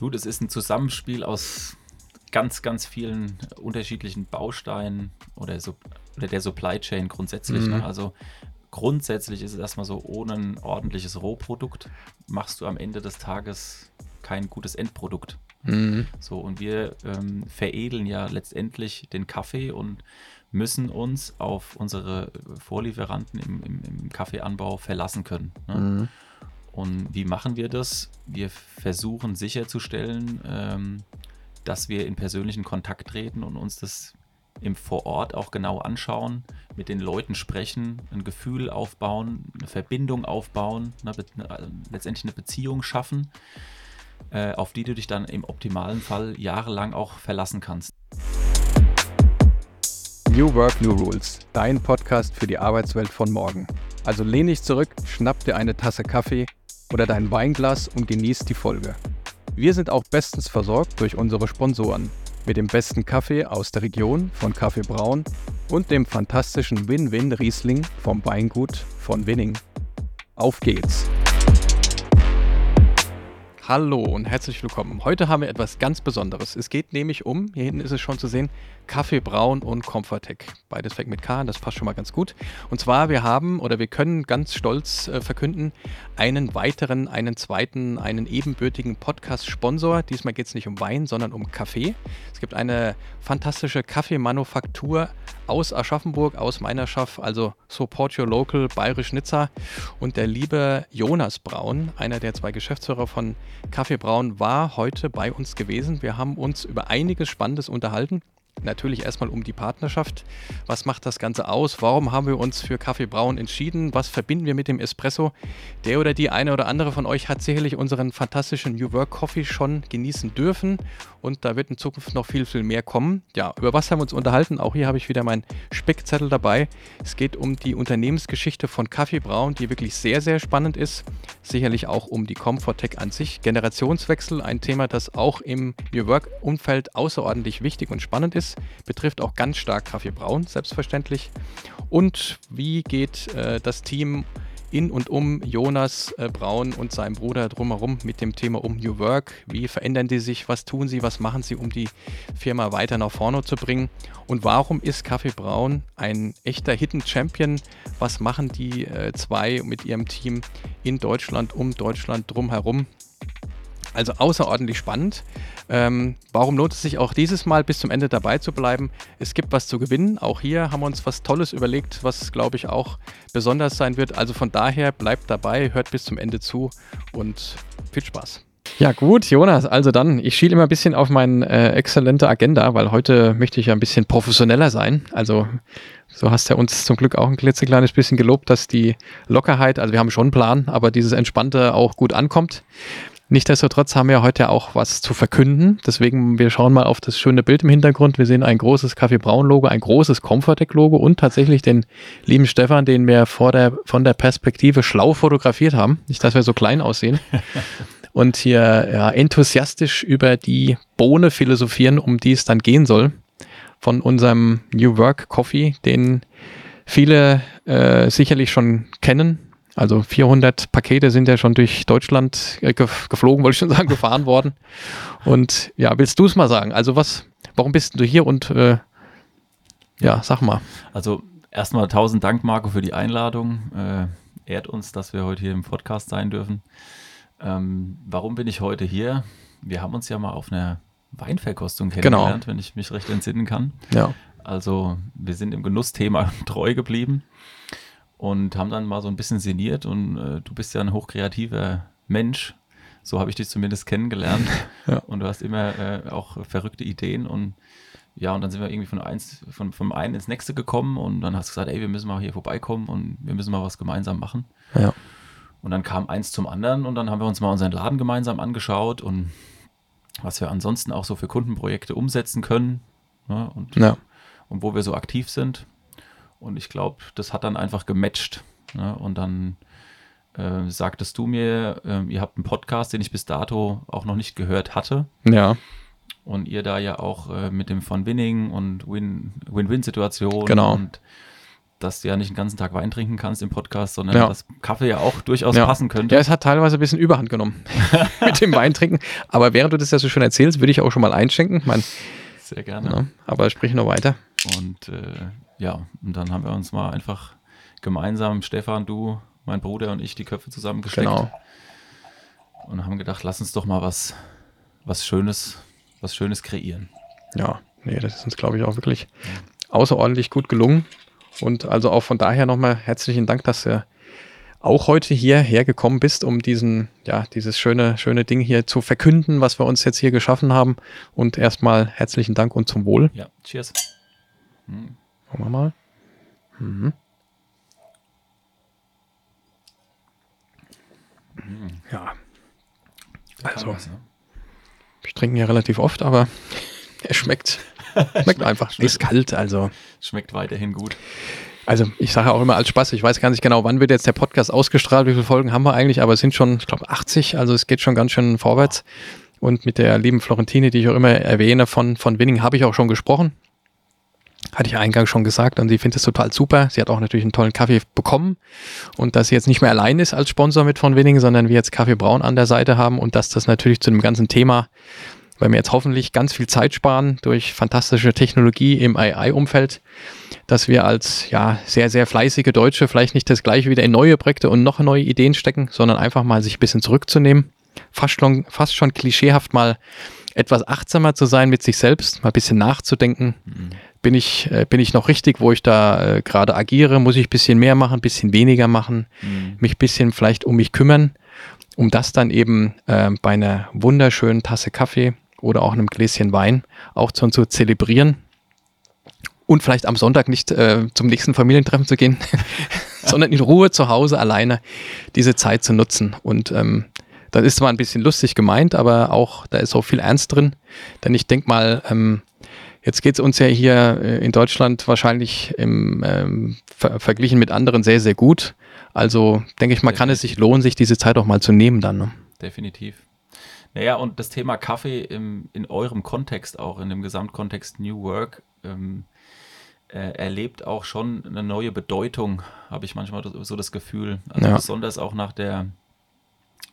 Du, das ist ein Zusammenspiel aus ganz, ganz vielen unterschiedlichen Bausteinen oder, so, oder der Supply Chain grundsätzlich. Mhm. Ne? Also grundsätzlich ist es erstmal so, ohne ein ordentliches Rohprodukt machst du am Ende des Tages kein gutes Endprodukt. Mhm. So, und wir ähm, veredeln ja letztendlich den Kaffee und müssen uns auf unsere Vorlieferanten im, im, im Kaffeeanbau verlassen können. Ne? Mhm. Und wie machen wir das? Wir versuchen sicherzustellen, ähm, dass wir in persönlichen Kontakt treten und uns das im Vorort auch genau anschauen, mit den Leuten sprechen, ein Gefühl aufbauen, eine Verbindung aufbauen, eine, eine, letztendlich eine Beziehung schaffen, äh, auf die du dich dann im optimalen Fall jahrelang auch verlassen kannst. New Work, New Rules, dein Podcast für die Arbeitswelt von morgen. Also lehn dich zurück, schnapp dir eine Tasse Kaffee oder dein Weinglas und genieß die Folge. Wir sind auch bestens versorgt durch unsere Sponsoren mit dem besten Kaffee aus der Region von Kaffee Braun und dem fantastischen Win-Win Riesling vom Weingut von Winning. Auf geht's! Hallo und herzlich willkommen. Heute haben wir etwas ganz Besonderes. Es geht nämlich um, hier hinten ist es schon zu sehen, Kaffee Braun und Comfortec. Beides weg mit K, das passt schon mal ganz gut. Und zwar, wir haben oder wir können ganz stolz äh, verkünden, einen weiteren, einen zweiten, einen ebenbürtigen Podcast-Sponsor. Diesmal geht es nicht um Wein, sondern um Kaffee. Es gibt eine fantastische Kaffeemanufaktur aus Aschaffenburg, aus meiner Schaff, also Support Your Local, Bayerisch Nizza. Und der liebe Jonas Braun, einer der zwei Geschäftsführer von Kaffee Braun, war heute bei uns gewesen. Wir haben uns über einiges Spannendes unterhalten natürlich erstmal um die Partnerschaft. Was macht das Ganze aus? Warum haben wir uns für Kaffee Braun entschieden? Was verbinden wir mit dem Espresso? Der oder die eine oder andere von euch hat sicherlich unseren fantastischen New Work Coffee schon genießen dürfen und da wird in Zukunft noch viel, viel mehr kommen. Ja, über was haben wir uns unterhalten? Auch hier habe ich wieder meinen Speckzettel dabei. Es geht um die Unternehmensgeschichte von Kaffee Braun, die wirklich sehr, sehr spannend ist. Sicherlich auch um die Comfortech an sich. Generationswechsel, ein Thema, das auch im New Work-Umfeld außerordentlich wichtig und spannend ist. Betrifft auch ganz stark Kaffee Braun, selbstverständlich. Und wie geht äh, das Team in und um Jonas äh, Braun und seinem Bruder drumherum mit dem Thema um New Work. Wie verändern die sich? Was tun sie? Was machen sie, um die Firma weiter nach vorne zu bringen? Und warum ist Kaffee Braun ein echter Hidden Champion? Was machen die äh, zwei mit ihrem Team in Deutschland, um Deutschland drumherum? Also außerordentlich spannend. Ähm, warum lohnt es sich auch dieses Mal bis zum Ende dabei zu bleiben? Es gibt was zu gewinnen. Auch hier haben wir uns was Tolles überlegt, was glaube ich auch besonders sein wird. Also von daher bleibt dabei, hört bis zum Ende zu und viel Spaß. Ja gut, Jonas, also dann, ich schiele immer ein bisschen auf meine äh, exzellente Agenda, weil heute möchte ich ja ein bisschen professioneller sein. Also so hast du ja uns zum Glück auch ein klitzekleines bisschen gelobt, dass die Lockerheit, also wir haben schon einen Plan, aber dieses Entspannte auch gut ankommt. Nichtsdestotrotz haben wir heute auch was zu verkünden. Deswegen, wir schauen mal auf das schöne Bild im Hintergrund. Wir sehen ein großes Kaffee Braun Logo, ein großes Comfortec Logo und tatsächlich den lieben Stefan, den wir vor der, von der Perspektive schlau fotografiert haben. Nicht, dass wir so klein aussehen. und hier ja, enthusiastisch über die Bohne philosophieren, um die es dann gehen soll. Von unserem New Work Coffee, den viele äh, sicherlich schon kennen also 400 Pakete sind ja schon durch Deutschland äh, geflogen, wollte ich schon sagen, gefahren worden. Und ja, willst du es mal sagen? Also was, warum bist du hier und äh, ja, sag mal. Also erstmal tausend Dank, Marco, für die Einladung. Äh, ehrt uns, dass wir heute hier im Podcast sein dürfen. Ähm, warum bin ich heute hier? Wir haben uns ja mal auf einer Weinverkostung genau. kennengelernt, genau. wenn ich mich recht entsinnen kann. Ja. Also wir sind im Genussthema treu geblieben und haben dann mal so ein bisschen sinniert und äh, du bist ja ein hochkreativer Mensch. So habe ich dich zumindest kennengelernt. ja. Und du hast immer äh, auch verrückte Ideen und ja, und dann sind wir irgendwie von eins, von, vom einen ins nächste gekommen und dann hast du gesagt, ey, wir müssen mal hier vorbeikommen und wir müssen mal was gemeinsam machen. Ja. Und dann kam eins zum anderen und dann haben wir uns mal unseren Laden gemeinsam angeschaut und was wir ansonsten auch so für Kundenprojekte umsetzen können ne, und, ja. und wo wir so aktiv sind. Und ich glaube, das hat dann einfach gematcht. Ne? Und dann äh, sagtest du mir, äh, ihr habt einen Podcast, den ich bis dato auch noch nicht gehört hatte. Ja. Und ihr da ja auch äh, mit dem von Winning und Win-Win-Situation genau. und dass du ja nicht den ganzen Tag Wein trinken kannst im Podcast, sondern Ja. dass Kaffee ja auch durchaus Ja. passen könnte. Ja, es hat teilweise ein bisschen Überhand genommen mit dem Weintrinken. Aber während du das ja so schön erzählst, würde ich auch schon mal einschenken. Mein, Sehr gerne. ja, aber sprich noch weiter. Und äh, ja, und dann haben wir uns mal einfach gemeinsam, Stefan, du, mein Bruder und ich, die Köpfe zusammengesteckt Genau. und haben gedacht, lass uns doch mal was, was Schönes, was Schönes kreieren. Ja, nee, das ist uns, glaube ich, auch wirklich außerordentlich gut gelungen. Und also auch von daher nochmal herzlichen Dank, dass du auch heute hierher gekommen bist, um diesen, ja, dieses schöne, schöne Ding hier zu verkünden, was wir uns jetzt hier geschaffen haben. Und erstmal herzlichen Dank und zum Wohl. Ja, cheers. Hm. Schauen wir mal. Mhm. Ja. Also, was, ne? ich trinke ihn ja relativ oft, aber er schmeckt. Schmeckt einfach. schmeckt. Ist kalt, also. Schmeckt weiterhin gut. Also ich sage auch immer als Spaß, ich weiß gar nicht genau, wann wird jetzt der Podcast ausgestrahlt, wie viele Folgen haben wir eigentlich, aber es sind schon, ich glaube, 80, also es geht schon ganz schön vorwärts. Und mit der lieben Florentine, die ich auch immer erwähne, von, von Winning habe ich auch schon gesprochen. Hatte ich eingangs schon gesagt und sie findet es total super. Sie hat auch natürlich einen tollen Kaffee bekommen und dass sie jetzt nicht mehr allein ist als Sponsor mit von Winning, sondern wir jetzt Kaffee Braun an der Seite haben und dass das natürlich zu dem ganzen Thema, weil wir jetzt hoffentlich ganz viel Zeit sparen durch fantastische Technologie im AI-Umfeld, dass wir als ja sehr, sehr fleißige Deutsche vielleicht nicht das gleiche wieder in neue Projekte und noch neue Ideen stecken, sondern einfach mal sich ein bisschen zurückzunehmen. Fast schon, fast schon klischeehaft mal etwas achtsamer zu sein mit sich selbst, mal ein bisschen nachzudenken. Bin ich, äh, bin ich noch richtig, wo ich da äh, gerade agiere? Muss ich ein bisschen mehr machen, ein bisschen weniger machen, Mhm. mich ein bisschen vielleicht um mich kümmern, um das dann eben äh, bei einer wunderschönen Tasse Kaffee oder auch einem Gläschen Wein auch zu, zu zelebrieren und vielleicht am Sonntag nicht äh, zum nächsten Familientreffen zu gehen, sondern in Ruhe zu Hause alleine diese Zeit zu nutzen. Und ähm, das ist zwar ein bisschen lustig gemeint, aber auch da ist auch viel Ernst drin. Denn ich denke mal, ähm, jetzt geht es uns ja hier äh, in Deutschland wahrscheinlich im, ähm, ver verglichen mit anderen sehr, sehr gut. Also denke ich mal, kann es sich lohnen, sich diese Zeit auch mal zu nehmen dann. Ne? Definitiv. Naja, und das Thema Kaffee im, in eurem Kontext auch, in dem Gesamtkontext New Work, ähm, äh, erlebt auch schon eine neue Bedeutung, habe ich manchmal so das Gefühl. Also Ja. besonders auch nach der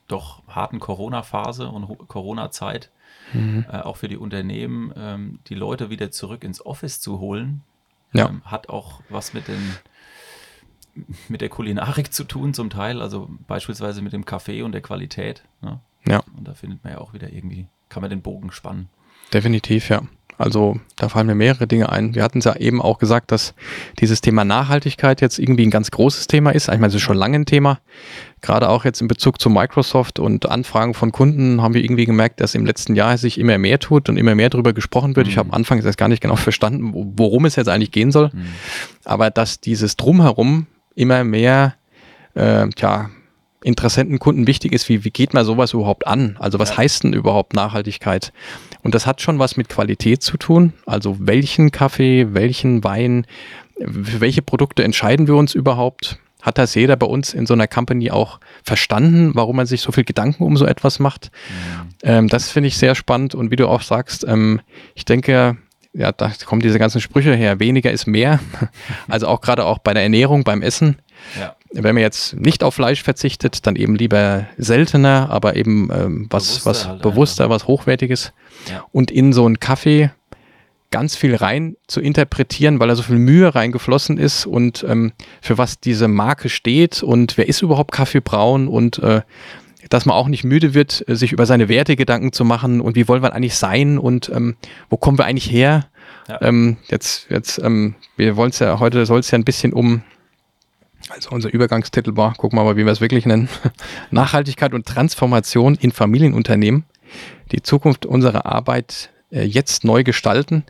doch harten Corona-Phase und Corona-Zeit, Mhm. äh, auch für die Unternehmen, ähm, die Leute wieder zurück ins Office zu holen, Ja. ähm, hat auch was mit den mit der Kulinarik zu tun zum Teil, also beispielsweise mit dem Kaffee und der Qualität. Ne? Ja. Und da findet man ja auch wieder irgendwie, kann man den Bogen spannen. Definitiv, ja. Also da fallen mir mehrere Dinge ein. Wir hatten es ja eben auch gesagt, dass dieses Thema Nachhaltigkeit jetzt irgendwie ein ganz großes Thema ist. Ich meine, es ist schon lange ein Thema. Gerade auch jetzt in Bezug zu Microsoft und Anfragen von Kunden haben wir irgendwie gemerkt, dass im letzten Jahr sich immer mehr tut und immer mehr darüber gesprochen wird. Ich Mhm. habe anfangs erst gar nicht genau verstanden, wo- worum es jetzt eigentlich gehen soll. Mhm. Aber dass dieses Drumherum immer mehr, äh, tja, Interessenten, Kunden wichtig ist, wie, wie geht man sowas überhaupt an? Also was Ja. heißt denn überhaupt Nachhaltigkeit? Und das hat schon was mit Qualität zu tun. Also welchen Kaffee, welchen Wein, für welche Produkte entscheiden wir uns überhaupt? Hat das jeder bei uns in so einer Company auch verstanden, warum man sich so viel Gedanken um so etwas macht? Mhm. Ähm, das finde ich sehr spannend und wie du auch sagst, ähm, ich denke, ja, da kommen diese ganzen Sprüche her, weniger ist mehr. Also auch gerade auch bei der Ernährung, beim Essen. Ja, Wenn man jetzt nicht auf Fleisch verzichtet, dann eben lieber seltener, aber eben ähm, was, Bewusster was halt bewusster, was Hochwertiges. Ja. Und in so einen Kaffee ganz viel rein zu interpretieren, weil da so viel Mühe reingeflossen ist und ähm, für was diese Marke steht und wer ist überhaupt Kaffee braun und äh, dass man auch nicht müde wird, sich über seine Werte Gedanken zu machen und wie wollen wir eigentlich sein und ähm, wo kommen wir eigentlich her? Ja. Ähm, jetzt, jetzt, ähm, wir wollen es ja, heute soll es ja ein bisschen um, also unser Übergangstitel war, gucken wir mal, wie wir es wirklich nennen, Nachhaltigkeit und Transformation in Familienunternehmen, die Zukunft unserer Arbeit äh, jetzt neu gestalten.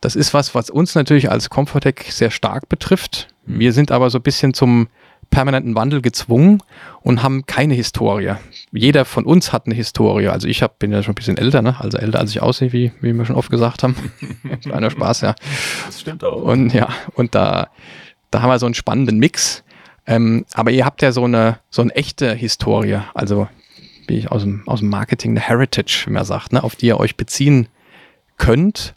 Das ist was, was uns natürlich als Comfortec sehr stark betrifft. Wir sind aber so ein bisschen zum permanenten Wandel gezwungen und haben keine Historie. Jeder von uns hat eine Historie. Also ich hab, bin ja schon ein bisschen älter, ne? also älter als ich aussehe, wie, wie wir schon oft gesagt haben. Kleiner Spaß, ja. das stimmt auch. Und ja, und da, da haben wir so einen spannenden Mix. Ähm, aber ihr habt ja so eine, so eine echte Historie, also wie ich aus dem, aus dem Marketing, eine Heritage, wie man sagt, ne, auf die ihr euch beziehen könnt,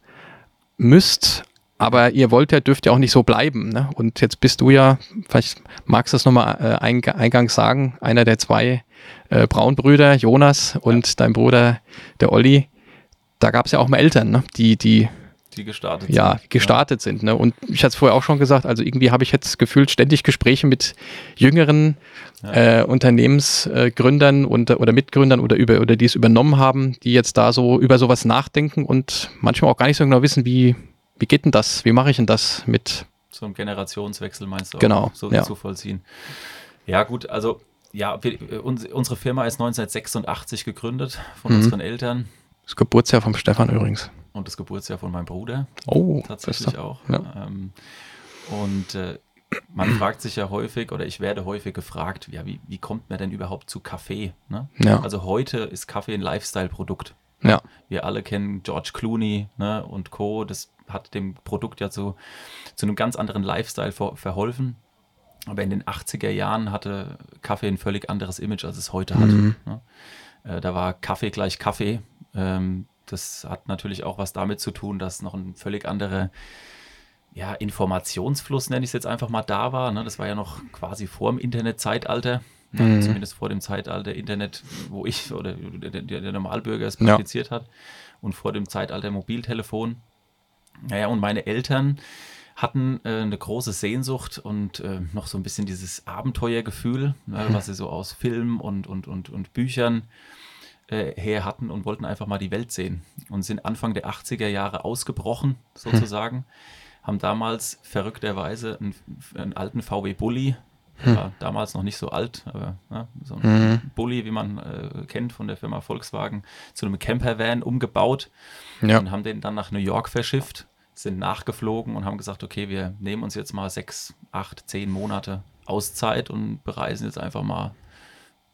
müsst, Aber ihr wollt ja, dürft ja auch nicht so bleiben. Ne? Und jetzt bist du ja, vielleicht magst du das nochmal äh, eingangs sagen, einer der zwei äh, Braunbrüder, Jonas und ja. dein Bruder, der Olli. Da gab es ja auch mal Eltern, ne? die, die die gestartet ja, sind. gestartet ja. sind. Ne? Und ich hatte es vorher auch schon gesagt, also irgendwie habe ich jetzt gefühlt ständig Gespräche mit jüngeren ja. äh, Unternehmensgründern und, oder Mitgründern oder, über, oder die es übernommen haben, die jetzt da so über sowas nachdenken und manchmal auch gar nicht so genau wissen, wie, wie geht denn das? Wie mache ich denn das mit so einem Generationswechsel meinst du? Genau. So ja. zu vollziehen. Ja, gut, also ja, wir, unsere Firma ist 1986 gegründet von mhm. unseren Eltern. Das Geburtsjahr vom Stefan übrigens. Und das Geburtsjahr von meinem Bruder. Oh, tatsächlich auch. Ja. Ähm, und äh, man fragt sich ja häufig, oder ich werde häufig gefragt, ja, wie, wie kommt man denn überhaupt zu Kaffee? Ne? Ja. Also heute ist Kaffee ein Lifestyle-Produkt. Ja. Wir alle kennen George Clooney ne, und Co. Das hat dem Produkt ja zu, zu einem ganz anderen Lifestyle ver verholfen. Aber in den 80er Jahren hatte Kaffee ein völlig anderes Image, als es heute hat. Mhm. Ne? Äh, da war Kaffee gleich Kaffee. Ähm, das hat natürlich auch was damit zu tun, dass noch ein völlig anderer ja, Informationsfluss, nenne ich es jetzt einfach mal, da war. Ne? Das war ja noch quasi vor dem Internetzeitalter. Ne? Mhm. Zumindest vor dem Zeitalter Internet, wo ich oder der, der Normalbürger es praktiziert ja. hat. Und vor dem Zeitalter Mobiltelefon. Naja, und meine Eltern hatten äh, eine große Sehnsucht und äh, noch so ein bisschen dieses Abenteuergefühl, ne, mhm. was sie so aus Filmen und, und, und, und Büchern äh, her hatten und wollten einfach mal die Welt sehen und sind Anfang der 80er Jahre ausgebrochen, sozusagen. Hm. Haben damals verrückterweise einen, einen alten VW Bulli, hm. war damals noch nicht so alt, aber ne, so ein hm. Bulli, wie man äh, kennt von der Firma Volkswagen, zu einem Campervan umgebaut ja. und haben den dann nach New York verschifft, sind nachgeflogen und haben gesagt, okay, wir nehmen uns jetzt mal sechs, acht, zehn Monate Auszeit und bereisen jetzt einfach mal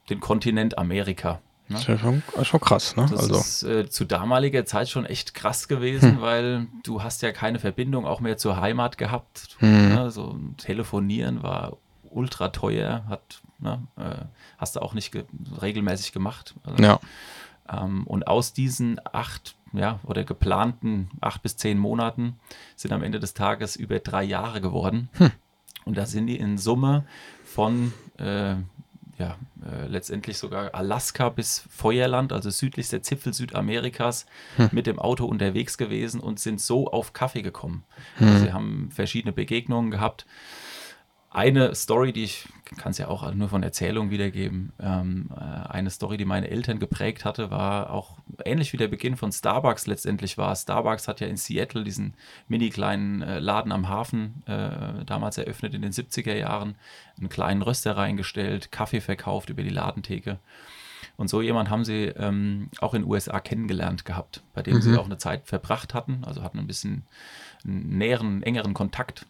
den Kontinent Amerika. Ne? Das ist ja schon, schon krass, ne? Das also. ist äh, zu damaliger Zeit schon echt krass gewesen, hm. weil du hast ja keine Verbindung auch mehr zur Heimat gehabt. Hm. Ne? So telefonieren war ultra teuer, hat, ne? äh, hast du auch nicht ge regelmäßig gemacht. Also, ja. Ähm, und aus diesen acht, ja, oder geplanten acht bis zehn Monaten sind am Ende des Tages über drei Jahre geworden. Hm. Und da sind die in Summe von äh, ja, äh, letztendlich sogar Alaska bis Feuerland, also südlichster Zipfel Südamerikas, hm. mit dem Auto unterwegs gewesen und sind so auf Kaffee gekommen. Hm. Also sie haben verschiedene Begegnungen gehabt eine Story, die ich kann es ja auch nur von Erzählung wiedergeben, ähm, äh, eine Story, die meine Eltern geprägt hatte, war auch ähnlich wie der Beginn von Starbucks letztendlich war. Starbucks hat ja in Seattle diesen mini kleinen äh, Laden am Hafen äh, damals eröffnet in den 70er Jahren, einen kleinen Röster reingestellt, Kaffee verkauft über die Ladentheke. Und so jemand haben sie ähm, auch in den USA kennengelernt gehabt, bei dem mhm. sie auch eine Zeit verbracht hatten, also hatten ein bisschen einen näheren, engeren Kontakt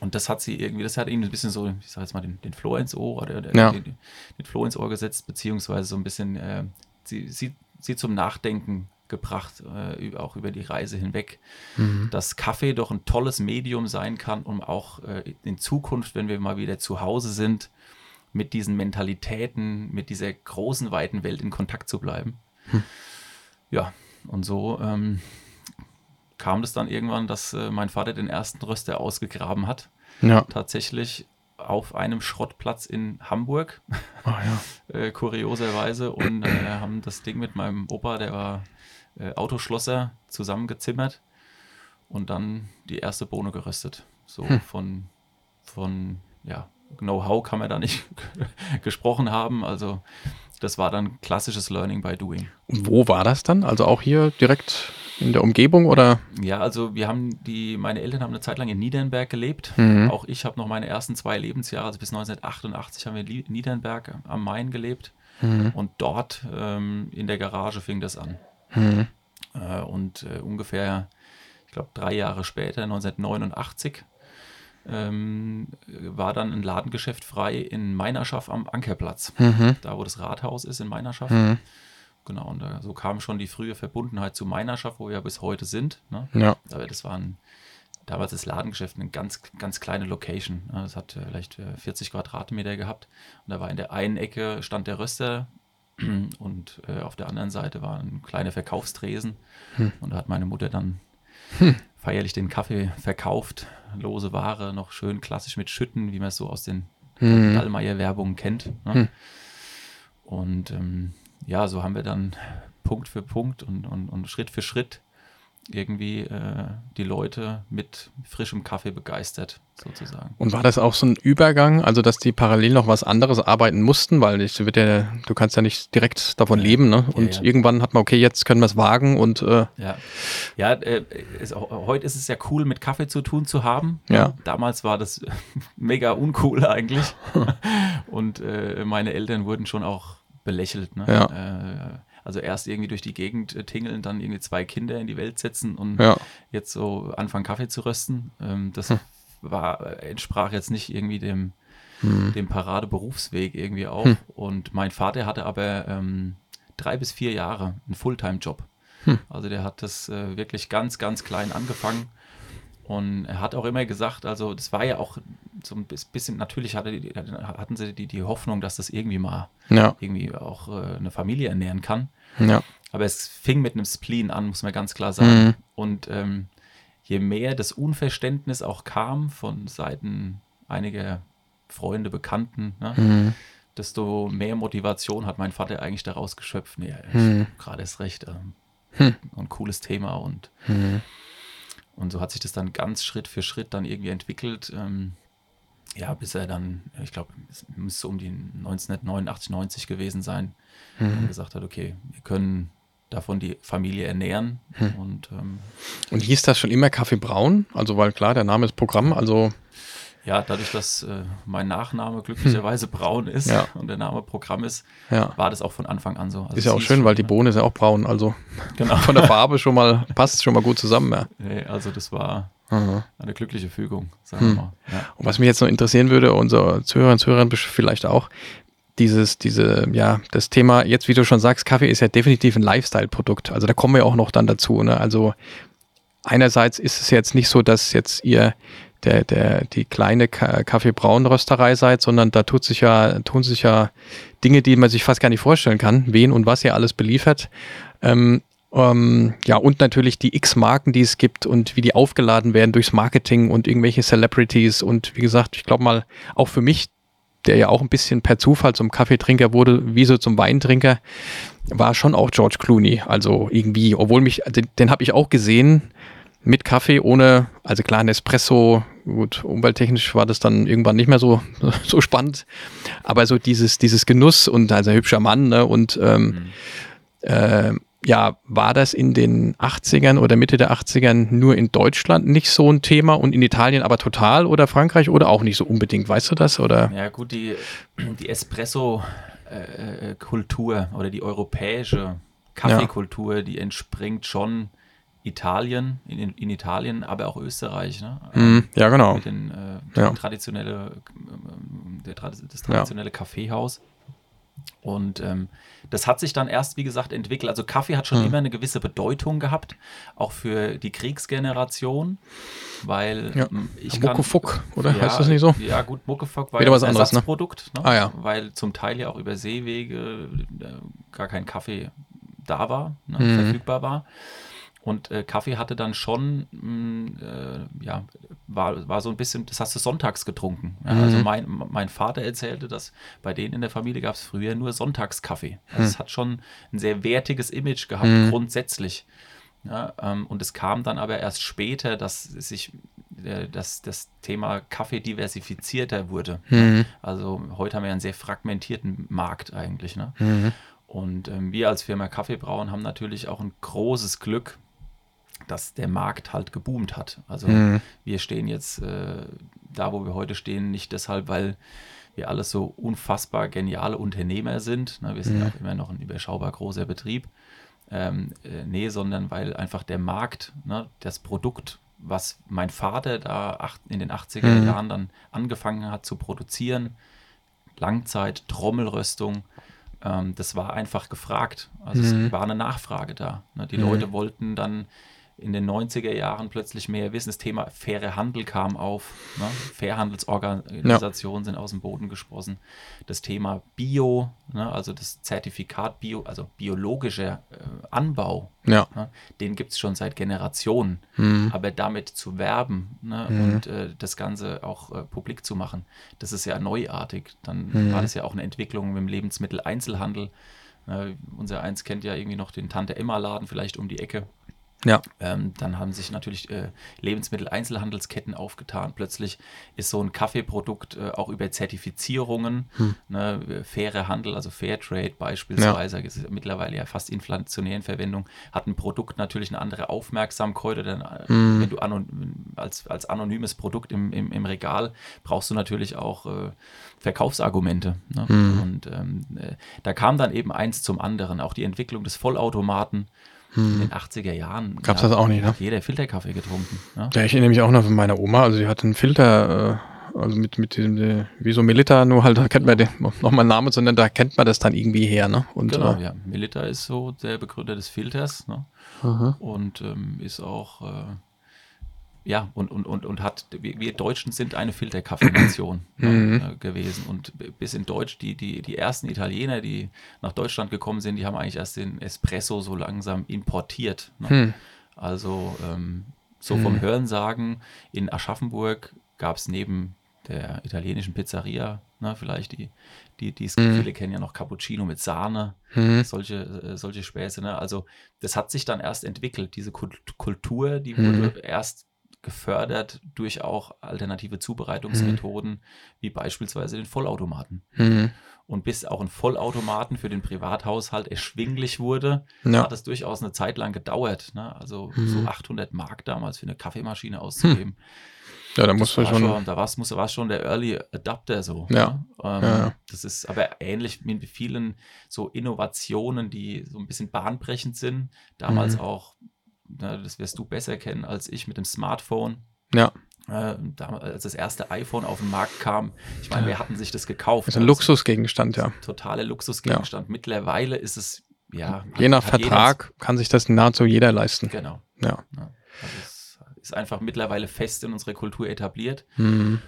und das hat sie irgendwie, das hat ihnen ein bisschen so, ich sag jetzt mal, den, den Floh ins Ohr oder, ja. den, den, Floh ins Ohr gesetzt, beziehungsweise so ein bisschen äh, sie, sie, sie zum Nachdenken gebracht, äh, auch über die Reise hinweg, mhm. dass Kaffee doch ein tolles Medium sein kann, um auch äh, in Zukunft, wenn wir mal wieder zu Hause sind, mit diesen Mentalitäten, mit dieser großen, weiten Welt in Kontakt zu bleiben. Hm. Ja, und so ähm, kam das dann irgendwann, dass äh, mein Vater den ersten Röster ausgegraben hat. Ja. Tatsächlich auf einem Schrottplatz in Hamburg. Oh, ja. äh, kurioserweise. Und äh, haben das Ding mit meinem Opa, der war äh, Autoschlosser, zusammengezimmert und dann die erste Bohne geröstet. So hm. von, von, ja, Know-how kann man da nicht gesprochen haben. Also das war dann klassisches Learning by Doing. Und wo war das dann? Also auch hier direkt in der Umgebung oder? Ja, also wir haben die, meine Eltern haben eine Zeit lang in Niedernberg gelebt. Mhm. Auch ich habe noch meine ersten zwei Lebensjahre, also bis 1988 haben wir in Niedernberg am Main gelebt. Mhm. Und dort ähm, in der Garage fing das an. Mhm. Äh, und äh, ungefähr, ich glaube, drei Jahre später, 1989, ähm, war dann ein Ladengeschäft frei in Meinerschaft am Ankerplatz. Mhm. Da, wo das Rathaus ist in Meinerschaft. Genau, und da, so kam schon die frühe Verbundenheit zu Meinerschaft, wo wir bis heute sind. Ne? Ja. Aber das war ein, damals das Ladengeschäft eine ganz, ganz kleine Location. Ne? Das hat äh, vielleicht 40 äh, Quadratmeter gehabt. Und da war in der einen Ecke stand der Röster und äh, auf der anderen Seite war ein kleiner Verkaufstresen. Hm. Und da hat meine Mutter dann hm. feierlich den Kaffee verkauft, lose Ware, noch schön klassisch mit Schütten, wie man es so aus den hm. Dallmayr-Werbungen kennt. Ne? Hm. Und ähm, ja, so haben wir dann Punkt für Punkt und, und, und Schritt für Schritt irgendwie äh, die Leute mit frischem Kaffee begeistert, sozusagen. Und war das auch so ein Übergang, also dass die parallel noch was anderes arbeiten mussten, weil ich, wird ja, du kannst ja nicht direkt davon ja, leben, ne? Und ja, ja. irgendwann hat man, okay, jetzt können wir es wagen und äh ja, ja äh, ist, heute ist es ja cool, mit Kaffee zu tun zu haben. Ja. Damals war das mega uncool eigentlich. und äh, meine Eltern wurden schon auch belächelt. Ne? Ja. Äh, also erst irgendwie durch die Gegend äh, tingeln, dann irgendwie zwei Kinder in die Welt setzen und ja. jetzt so anfangen Kaffee zu rösten. Ähm, das hm. war, entsprach jetzt nicht irgendwie dem, hm. dem Paradeberufsweg irgendwie auch. Hm. Und mein Vater hatte aber ähm, drei bis vier Jahre einen Fulltime-Job. Hm. Also der hat das äh, wirklich ganz, ganz klein angefangen. Und er hat auch immer gesagt, also das war ja auch so ein bisschen, natürlich hatte, hatten sie die, die Hoffnung, dass das irgendwie mal ja. irgendwie auch äh, eine Familie ernähren kann. Ja. Aber es fing mit einem Spleen an, muss man ganz klar sagen. Mhm. Und ähm, je mehr das Unverständnis auch kam von Seiten einiger Freunde, Bekannten, ne, mhm. desto mehr Motivation hat mein Vater eigentlich daraus geschöpft. Nee, mhm. gerade ist recht. Ähm, hm. Ein cooles Thema und, mhm. und so hat sich das dann ganz Schritt für Schritt dann irgendwie entwickelt. Ähm, ja, bis er dann, ich glaube, es müsste um die 1989, 90 gewesen sein, mhm. gesagt hat, okay, wir können davon die Familie ernähren. Mhm. Und, ähm, und hieß das schon immer Kaffee Braun? Also, weil klar, der Name ist Programm, also. Ja, dadurch, dass äh, mein Nachname glücklicherweise braun ist ja. und der Name Programm ist, ja. war das auch von Anfang an so. Also ist ja auch schön, weil die Bohne ist ja auch braun, also genau. von der Farbe schon mal, passt schon mal gut zusammen. Ja. Nee, also das war, Aha. Eine glückliche Fügung, sagen hm. wir mal. Ja. Und was mich jetzt noch interessieren würde, unsere Zuhörer und Zuhörer vielleicht auch, dieses, diese, ja, das Thema, jetzt wie du schon sagst, Kaffee ist ja definitiv ein Lifestyle-Produkt. Also da kommen wir auch noch dann dazu. Ne? Also einerseits ist es jetzt nicht so, dass jetzt ihr der, der, die kleine Kaffeebraunrösterei seid, sondern da tut sich ja, tun sich ja Dinge, die man sich fast gar nicht vorstellen kann, wen und was ihr alles beliefert. Ähm, ähm, ja, und natürlich die X-Marken, die es gibt und wie die aufgeladen werden durchs Marketing und irgendwelche Celebrities. Und wie gesagt, ich glaube mal, auch für mich, der ja auch ein bisschen per Zufall zum Kaffeetrinker wurde, wie so zum Weintrinker, war schon auch George Clooney. Also irgendwie, obwohl mich, den, den habe ich auch gesehen mit Kaffee, ohne, also klar, ein Espresso, gut, umwelttechnisch war das dann irgendwann nicht mehr so, so spannend. Aber so dieses, dieses Genuss und also ein hübscher Mann, ne, und ähm, mhm. äh, ja, war das in den 80ern oder Mitte der 80ern nur in Deutschland nicht so ein Thema und in Italien aber total oder Frankreich oder auch nicht so unbedingt? Weißt du das? Oder? Ja, gut, die, die Espresso-Kultur äh, oder die europäische Kaffeekultur, ja. die entspringt schon Italien, in, in, Italien, aber auch Österreich. Ne? Mm, ja, genau. Mit den, äh, ja. traditionelle, äh, der, das traditionelle ja. Kaffeehaus. Und ähm, das hat sich dann erst, wie gesagt, entwickelt. Also Kaffee hat schon mhm. immer eine gewisse Bedeutung gehabt, auch für die Kriegsgeneration, weil ja. Ähm, ich Muckefuck, oder? Ja, heißt das nicht so? Ja, gut, Muckefuck war Wieder was ein anderes, ne? Ersatzprodukt, ne? Ah, ja. weil zum Teil ja auch über Seewege äh, gar kein Kaffee da war, ne, mhm. verfügbar war. Und äh, Kaffee hatte dann schon, mh, mm, äh, ja, war, war so ein bisschen, das hast du sonntags getrunken. Ja, also mhm. Also mein, mein Vater erzählte, dass bei denen in der Familie gab es früher nur Sonntagskaffee. Also mhm. es hat schon ein sehr wertiges Image gehabt, mhm. grundsätzlich. Ja, ähm, und es kam dann aber erst später, dass sich äh, dass das Thema Kaffee diversifizierter wurde. Mhm. Also heute haben wir einen sehr fragmentierten Markt eigentlich. Ne? Mhm. Und ähm, wir als Firma Kaffeebrauen haben natürlich auch ein großes Glück, dass der Markt halt geboomt hat. Also mhm. wir stehen jetzt äh, da, wo wir heute stehen, nicht deshalb, weil wir alles so unfassbar geniale Unternehmer sind. Ne, wir sind mhm. auch immer noch ein überschaubar großer Betrieb. Ähm, äh, nee, sondern weil einfach der Markt, ne, das Produkt, was mein Vater da acht, in den 80er mhm. Jahren dann angefangen hat zu produzieren, Langzeit, Trommelröstung, ähm, das war einfach gefragt. Also es mhm. war eine Nachfrage da. Ne? Die mhm. Leute wollten dann in den 90er Jahren plötzlich mehr wissen. Das Thema faire Handel kam auf. Ne? Fairhandelsorganisationen ja. sind aus dem Boden gesprossen. Das Thema Bio, ne? also das Zertifikat Bio, also biologischer äh, Anbau, ja. ne? den gibt es schon seit Generationen. Mhm. Aber damit zu werben ne? mhm. und äh, das Ganze auch äh, publik zu machen, das ist ja neuartig. Dann mhm. war das ja auch eine Entwicklung im Lebensmitteleinzelhandel. Ne? unser Eins kennt ja irgendwie noch den Tante-Emma-Laden vielleicht um die Ecke. Ja. Ähm, dann haben sich natürlich äh, Lebensmittel-Einzelhandelsketten aufgetan. Plötzlich ist so ein Kaffeeprodukt äh, auch über Zertifizierungen, hm. ne, faire Handel, also Fairtrade beispielsweise, ja. ist mittlerweile ja fast inflationär in Verwendung, hat ein Produkt natürlich eine andere Aufmerksamkeit. Oder äh, hm. wenn du anon als, als anonymes Produkt im, im, im Regal brauchst du natürlich auch äh, Verkaufsargumente. Ne? Hm. Und ähm, äh, da kam dann eben eins zum anderen. Auch die Entwicklung des Vollautomaten hm. In den 80er Jahren gab es das auch nicht, ne? jeder Filterkaffee getrunken. Ja, ja ich erinnere mich auch noch von meiner Oma. Also, sie hatte einen Filter, äh, also mit, mit dem, äh, wie so Melita, nur halt, da kennt man den, nochmal einen Namen, sondern da kennt man das dann irgendwie her, ne? Und, genau, äh, ja. Melita ist so der Begründer des Filters, ne? Und ähm, ist auch. Äh, ja, und, und, und, und hat, wir Deutschen sind eine Filterkaffeenation mhm. äh, gewesen. Und bis in Deutsch, die, die, die ersten Italiener, die nach Deutschland gekommen sind, die haben eigentlich erst den Espresso so langsam importiert. Ne? Mhm. Also ähm, so vom mhm. Hörensagen, in Aschaffenburg gab es neben der italienischen Pizzeria, ne, vielleicht die, die, die mhm. viele kennen ja noch Cappuccino mit Sahne, mhm. solche, äh, solche Späße. Ne? Also das hat sich dann erst entwickelt, diese Kultur, die mhm. wurde erst gefördert durch auch alternative Zubereitungsmethoden, mhm. wie beispielsweise den Vollautomaten. Mhm. Und bis auch ein Vollautomaten für den Privathaushalt erschwinglich wurde, ja. hat es durchaus eine Zeit lang gedauert. Ne? Also mhm. so 800 Mark damals für eine Kaffeemaschine auszugeben. Ja, da muss man schon, schon. Da war es schon der Early Adapter so. Ja. Ne? Ähm, ja. Das ist aber ähnlich mit vielen so Innovationen, die so ein bisschen bahnbrechend sind. Damals mhm. auch na, das wirst du besser kennen als ich mit dem Smartphone. Ja. Äh, als das erste iPhone auf den Markt kam, ich meine, ja. wer hatten sich das gekauft? Das ist ein Luxusgegenstand, ja. Totale Luxusgegenstand. Ja. Mittlerweile ist es, ja. Je nach Vertrag kann sich das nahezu jeder leisten. Genau. Ja. ja. Also es ist einfach mittlerweile fest in unserer Kultur etabliert. Mhm.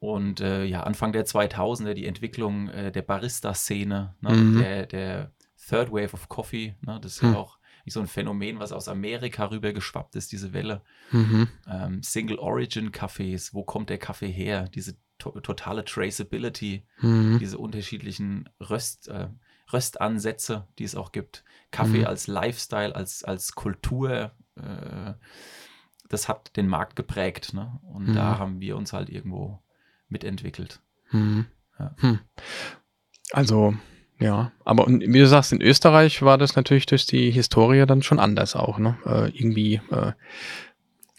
Und äh, ja, Anfang der 2000er die Entwicklung äh, der Barista-Szene, ne? mhm. der, der Third Wave of Coffee, ne? das ist mhm. ja auch wie so ein Phänomen, was aus Amerika rüber geschwappt ist, diese Welle. Mhm. Ähm, Single Origin Cafés, wo kommt der Kaffee her? Diese to totale Traceability, mhm. diese unterschiedlichen Röst, äh, Röstansätze, die es auch gibt. Kaffee mhm. als Lifestyle, als, als Kultur, äh, das hat den Markt geprägt. Ne? Und da mhm. haben wir uns halt irgendwo mitentwickelt. Mhm. Ja. Hm. Also ja, aber wie du sagst, in Österreich war das natürlich durch die Historie dann schon anders auch, ne? Äh, irgendwie, äh,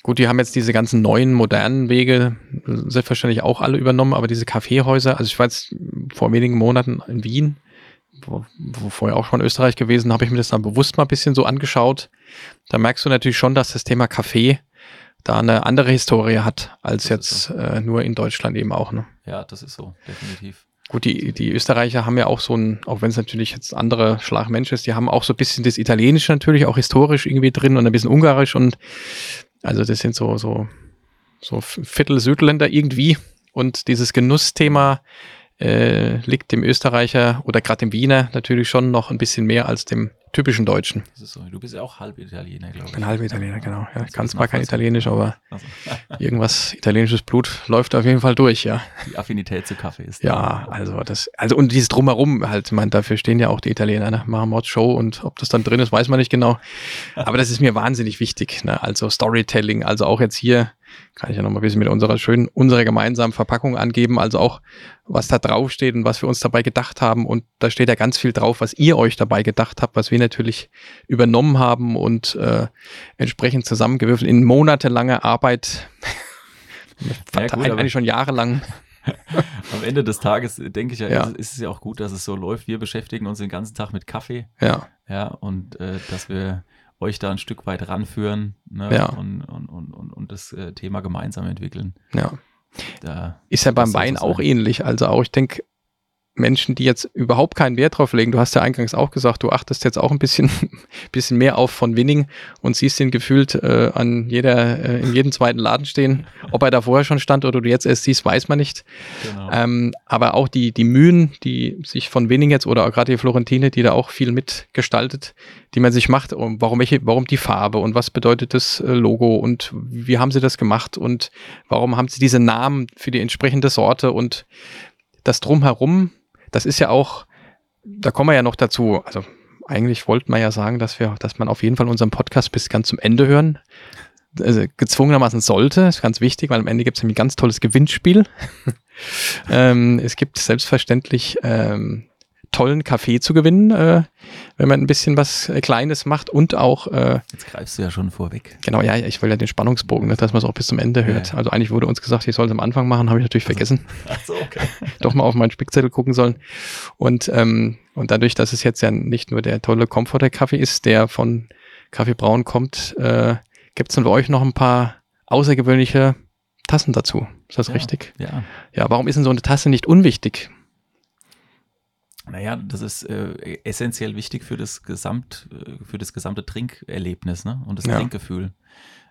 gut, die haben jetzt diese ganzen neuen, modernen Wege selbstverständlich auch alle übernommen, aber diese Kaffeehäuser, also ich war jetzt vor wenigen Monaten in Wien, wo, wo vorher auch schon Österreich gewesen, habe ich mir das dann bewusst mal ein bisschen so angeschaut. Da merkst du natürlich schon, dass das Thema Kaffee da eine andere Historie hat, als das jetzt so. äh, nur in Deutschland eben auch. Ne? Ja, das ist so, definitiv. Gut, die, die Österreicher haben ja auch so ein, auch wenn es natürlich jetzt andere Schlagmensch ist, die haben auch so ein bisschen das Italienische natürlich auch historisch irgendwie drin und ein bisschen Ungarisch und also das sind so, so, so Viertel Südländer irgendwie. Und dieses Genussthema äh, liegt dem Österreicher oder gerade dem Wiener natürlich schon noch ein bisschen mehr als dem typischen Deutschen. So. Du bist ja auch halb Italiener, glaube ich. Ich bin halb Italiener, genau. Ja, ich kann zwar kein Italienisch, aber also. irgendwas italienisches Blut läuft auf jeden Fall durch, ja. Die Affinität zu Kaffee ist. Ja, also das, also und dieses Drumherum halt, ich meine, dafür stehen ja auch die Italiener, ne? Mahamod Show und ob das dann drin ist, weiß man nicht genau. Aber das ist mir wahnsinnig wichtig, ne? Also Storytelling, also auch jetzt hier kann ich ja noch mal ein bisschen mit unserer schönen, unserer gemeinsamen Verpackung angeben, also auch was da drauf steht und was wir uns dabei gedacht haben und da steht ja ganz viel drauf, was ihr euch dabei gedacht habt, was wir natürlich übernommen haben und äh, entsprechend zusammengewürfelt in monatelanger Arbeit, ja, gut, eigentlich schon jahrelang. Am Ende des Tages denke ich ja, ja. Ist, ist, es ja auch gut, dass es so läuft. Wir beschäftigen uns den ganzen Tag mit Kaffee. Ja. Ja, und äh, dass wir euch da ein Stück weit ranführen ne? ja. und, und, und, und, das äh, Thema gemeinsam entwickeln. Ja. Da, ist ja beim Wein auch ähnlich. Also auch, ich denke, Menschen, die jetzt überhaupt keinen Wert drauf legen, du hast ja eingangs auch gesagt, du achtest jetzt auch ein bisschen, bisschen mehr auf von Winning und siehst ihn gefühlt äh, an jeder, äh, in jedem zweiten Laden stehen. Ob er da vorher schon stand oder du jetzt erst siehst, weiß man nicht. Genau. Ähm, aber auch die, die Mühen, die sich von Winning jetzt oder gerade die Florentine, die da auch viel mitgestaltet, die man sich macht, um, warum, welche, warum die Farbe und was bedeutet das äh, Logo und wie haben sie das gemacht und warum haben sie diese Namen für die entsprechende Sorte und das drumherum, das ist ja auch, da kommen wir ja noch dazu. Also eigentlich wollten wir ja sagen, dass wir, dass man auf jeden Fall unseren Podcast bis ganz zum Ende hören. Also gezwungenermaßen sollte, ist ganz wichtig, weil am Ende gibt es nämlich ein ganz tolles Gewinnspiel. ähm, es gibt selbstverständlich ähm, tollen Kaffee zu gewinnen, äh, wenn man ein bisschen was äh, Kleines macht und auch. Äh, Jetzt greifst du ja schon vorweg. Genau, ja, ich will ja den Spannungsbogen, ne, dass man es auch bis zum Ende hört. Ja. Also eigentlich wurde uns gesagt, ich soll es am Anfang machen, habe ich natürlich also, vergessen. Ach so, okay. Doch mal auf meinen Spickzettel gucken sollen. Und, ähm, und dadurch, dass es jetzt ja nicht nur der tolle Comforter-Kaffee ist, der von Kaffee Braun kommt, äh, gibt es dann bei euch noch ein paar außergewöhnliche Tassen dazu. Ist das ja, richtig? Ja. Ja, warum ist denn so eine Tasse nicht unwichtig? Naja, das ist äh, essentiell wichtig für das, Gesamt, äh, für das gesamte Trinkerlebnis ne? und das ja. Trinkgefühl.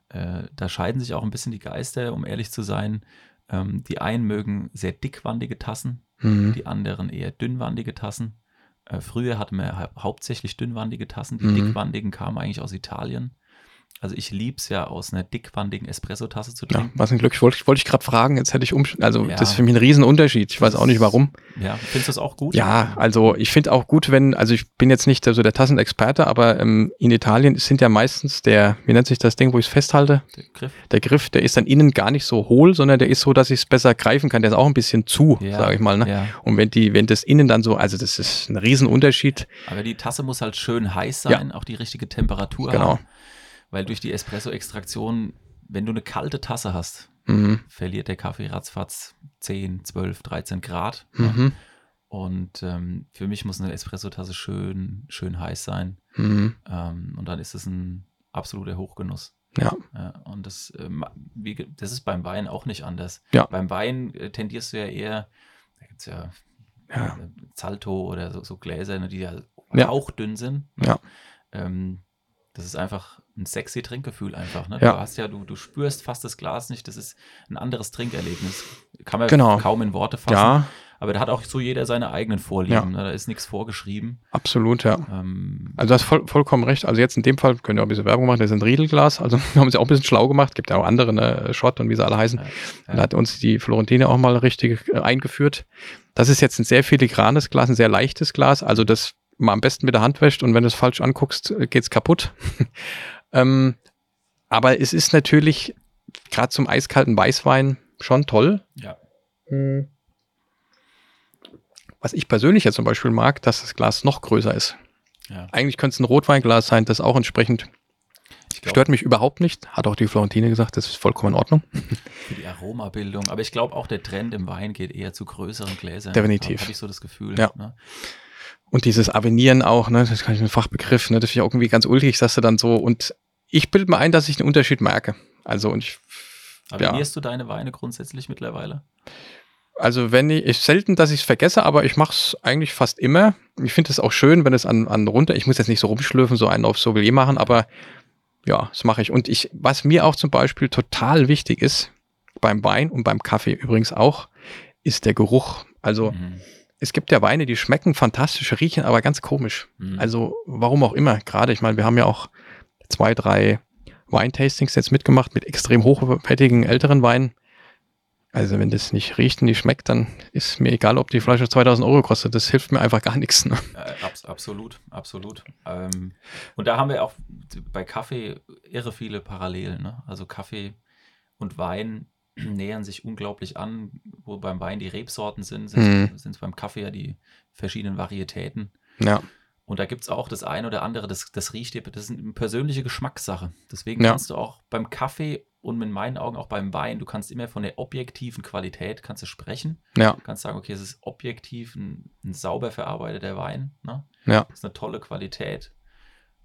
Äh, da scheiden sich auch ein bisschen die Geister, um ehrlich zu sein. Ähm, die einen mögen sehr dickwandige Tassen, mhm. die anderen eher dünnwandige Tassen. Äh, früher hatten wir hau hauptsächlich dünnwandige Tassen, die mhm. dickwandigen kamen eigentlich aus Italien. Also ich liebe es ja aus einer dickwandigen Espresso-Tasse zu trinken. Ja, was ein Glück. Ich wollte wollt ich gerade fragen, jetzt hätte ich um. Also ja. das ist für mich ein Riesenunterschied. Ich weiß auch nicht warum. Ja, findest du das auch gut? Ja, also ich finde auch gut, wenn, also ich bin jetzt nicht so der Tassenexperte, aber ähm, in Italien sind ja meistens der, wie nennt sich das Ding, wo ich es festhalte? Der Griff. Der Griff, der ist dann innen gar nicht so hohl, sondern der ist so, dass ich es besser greifen kann. Der ist auch ein bisschen zu, ja, sage ich mal. Ne? Und wenn die, wenn das innen dann so, also das ist ein Riesenunterschied. Aber die Tasse muss halt schön heiß sein, auch die richtige Temperatur genau. haben. Weil durch die Espresso-Extraktion, wenn du eine kalte Tasse hast, mhm. verliert der Kaffee ratzfatz 10, 12, 13 Grad. Mhm. Und ähm, für mich muss eine Espresso-Tasse schön, schön heiß sein. Mhm. Ähm, und dann ist es ein absoluter Hochgenuss. Ja. ja und das, ähm, wie, das ist beim Wein auch nicht anders. Ja. Beim Wein äh, tendierst du ja eher, da gibt es ja, ja. Äh, Zalto oder so, so Gläser, ne, die ja, auch dünn sind. Ja. Ähm, das ist einfach ein sexy Trinkgefühl einfach. Ne? Ja. Du hast ja, du, du spürst fast das Glas nicht. Das ist ein anderes Trinkerlebnis. Kann man genau. kaum in Worte fassen. Ja. Aber da hat auch so jeder seine eigenen Vorlieben. Ja. Ne? Da ist nichts vorgeschrieben. Absolut, ja. Ähm, also du hast voll, vollkommen recht. Also jetzt in dem Fall können wir auch ein bisschen Werbung machen. Das ist ein Riedelglas. Also haben sie auch ein bisschen schlau gemacht. Gibt ja auch andere, ne? Schott und wie sie alle heißen. Da hat uns die Florentine auch mal richtig äh, eingeführt. Das ist jetzt ein sehr filigranes Glas, ein sehr leichtes Glas. Also das mal am besten mit der Hand wäscht und wenn du es falsch anguckst, äh, geht es kaputt. ähm, aber es ist natürlich gerade zum eiskalten Weißwein schon toll. Ja. Hm. Was ich persönlich jetzt zum Beispiel mag, dass das Glas noch größer ist. Ja. Eigentlich könnte es ein Rotweinglas sein, das auch entsprechend stört mich überhaupt nicht. Hat auch die Florentine gesagt, das ist vollkommen in Ordnung. Für die Aromabildung. Aber ich glaube auch der Trend im Wein geht eher zu größeren Gläsern. Definitiv. Habe ich so das Gefühl. Ja. Ne? Und dieses Avenieren auch, ne, das ich mit Fachbegriff, ne, das finde ich auch irgendwie ganz ulkig, dass du dann so, und ich bilde mir ein, dass ich einen Unterschied merke. Also, und ich. Avenierst ja. du deine Weine grundsätzlich mittlerweile? Also, wenn ich, ich selten, dass ich es vergesse, aber ich mache es eigentlich fast immer. Ich finde es auch schön, wenn es an, an runter, ich muss jetzt nicht so rumschlürfen, so einen auf Sommelier machen, aber ja, das mache ich. Und ich, was mir auch zum Beispiel total wichtig ist, beim Wein und beim Kaffee übrigens auch, ist der Geruch. Also, mhm es gibt ja Weine, die schmecken fantastisch, riechen aber ganz komisch. Mhm. Also warum auch immer. Gerade, ich meine, wir haben ja auch zwei, drei Weintastings jetzt mitgemacht mit extrem hochwertigen älteren Weinen. Also wenn das nicht riecht und nicht schmeckt, dann ist mir egal, ob die Flasche 2000 Euro kostet. Das hilft mir einfach gar nichts. Ne? Äh, abs absolut, absolut. Ähm, und da haben wir auch bei Kaffee irre viele Parallelen. Ne? Also Kaffee und Wein nähern sich unglaublich an, wo beim Wein die Rebsorten sind, sind es mhm. beim Kaffee ja die verschiedenen Varietäten. Ja. Und da gibt es auch das eine oder andere, das, das riecht dir, das ist eine persönliche Geschmackssache. Deswegen ja. kannst du auch beim Kaffee und in meinen Augen auch beim Wein, du kannst immer von der objektiven Qualität kannst du sprechen. Ja. Du kannst sagen, okay, es ist objektiv ein, ein sauber verarbeiteter Wein. Ne? Ja. Das ist eine tolle Qualität.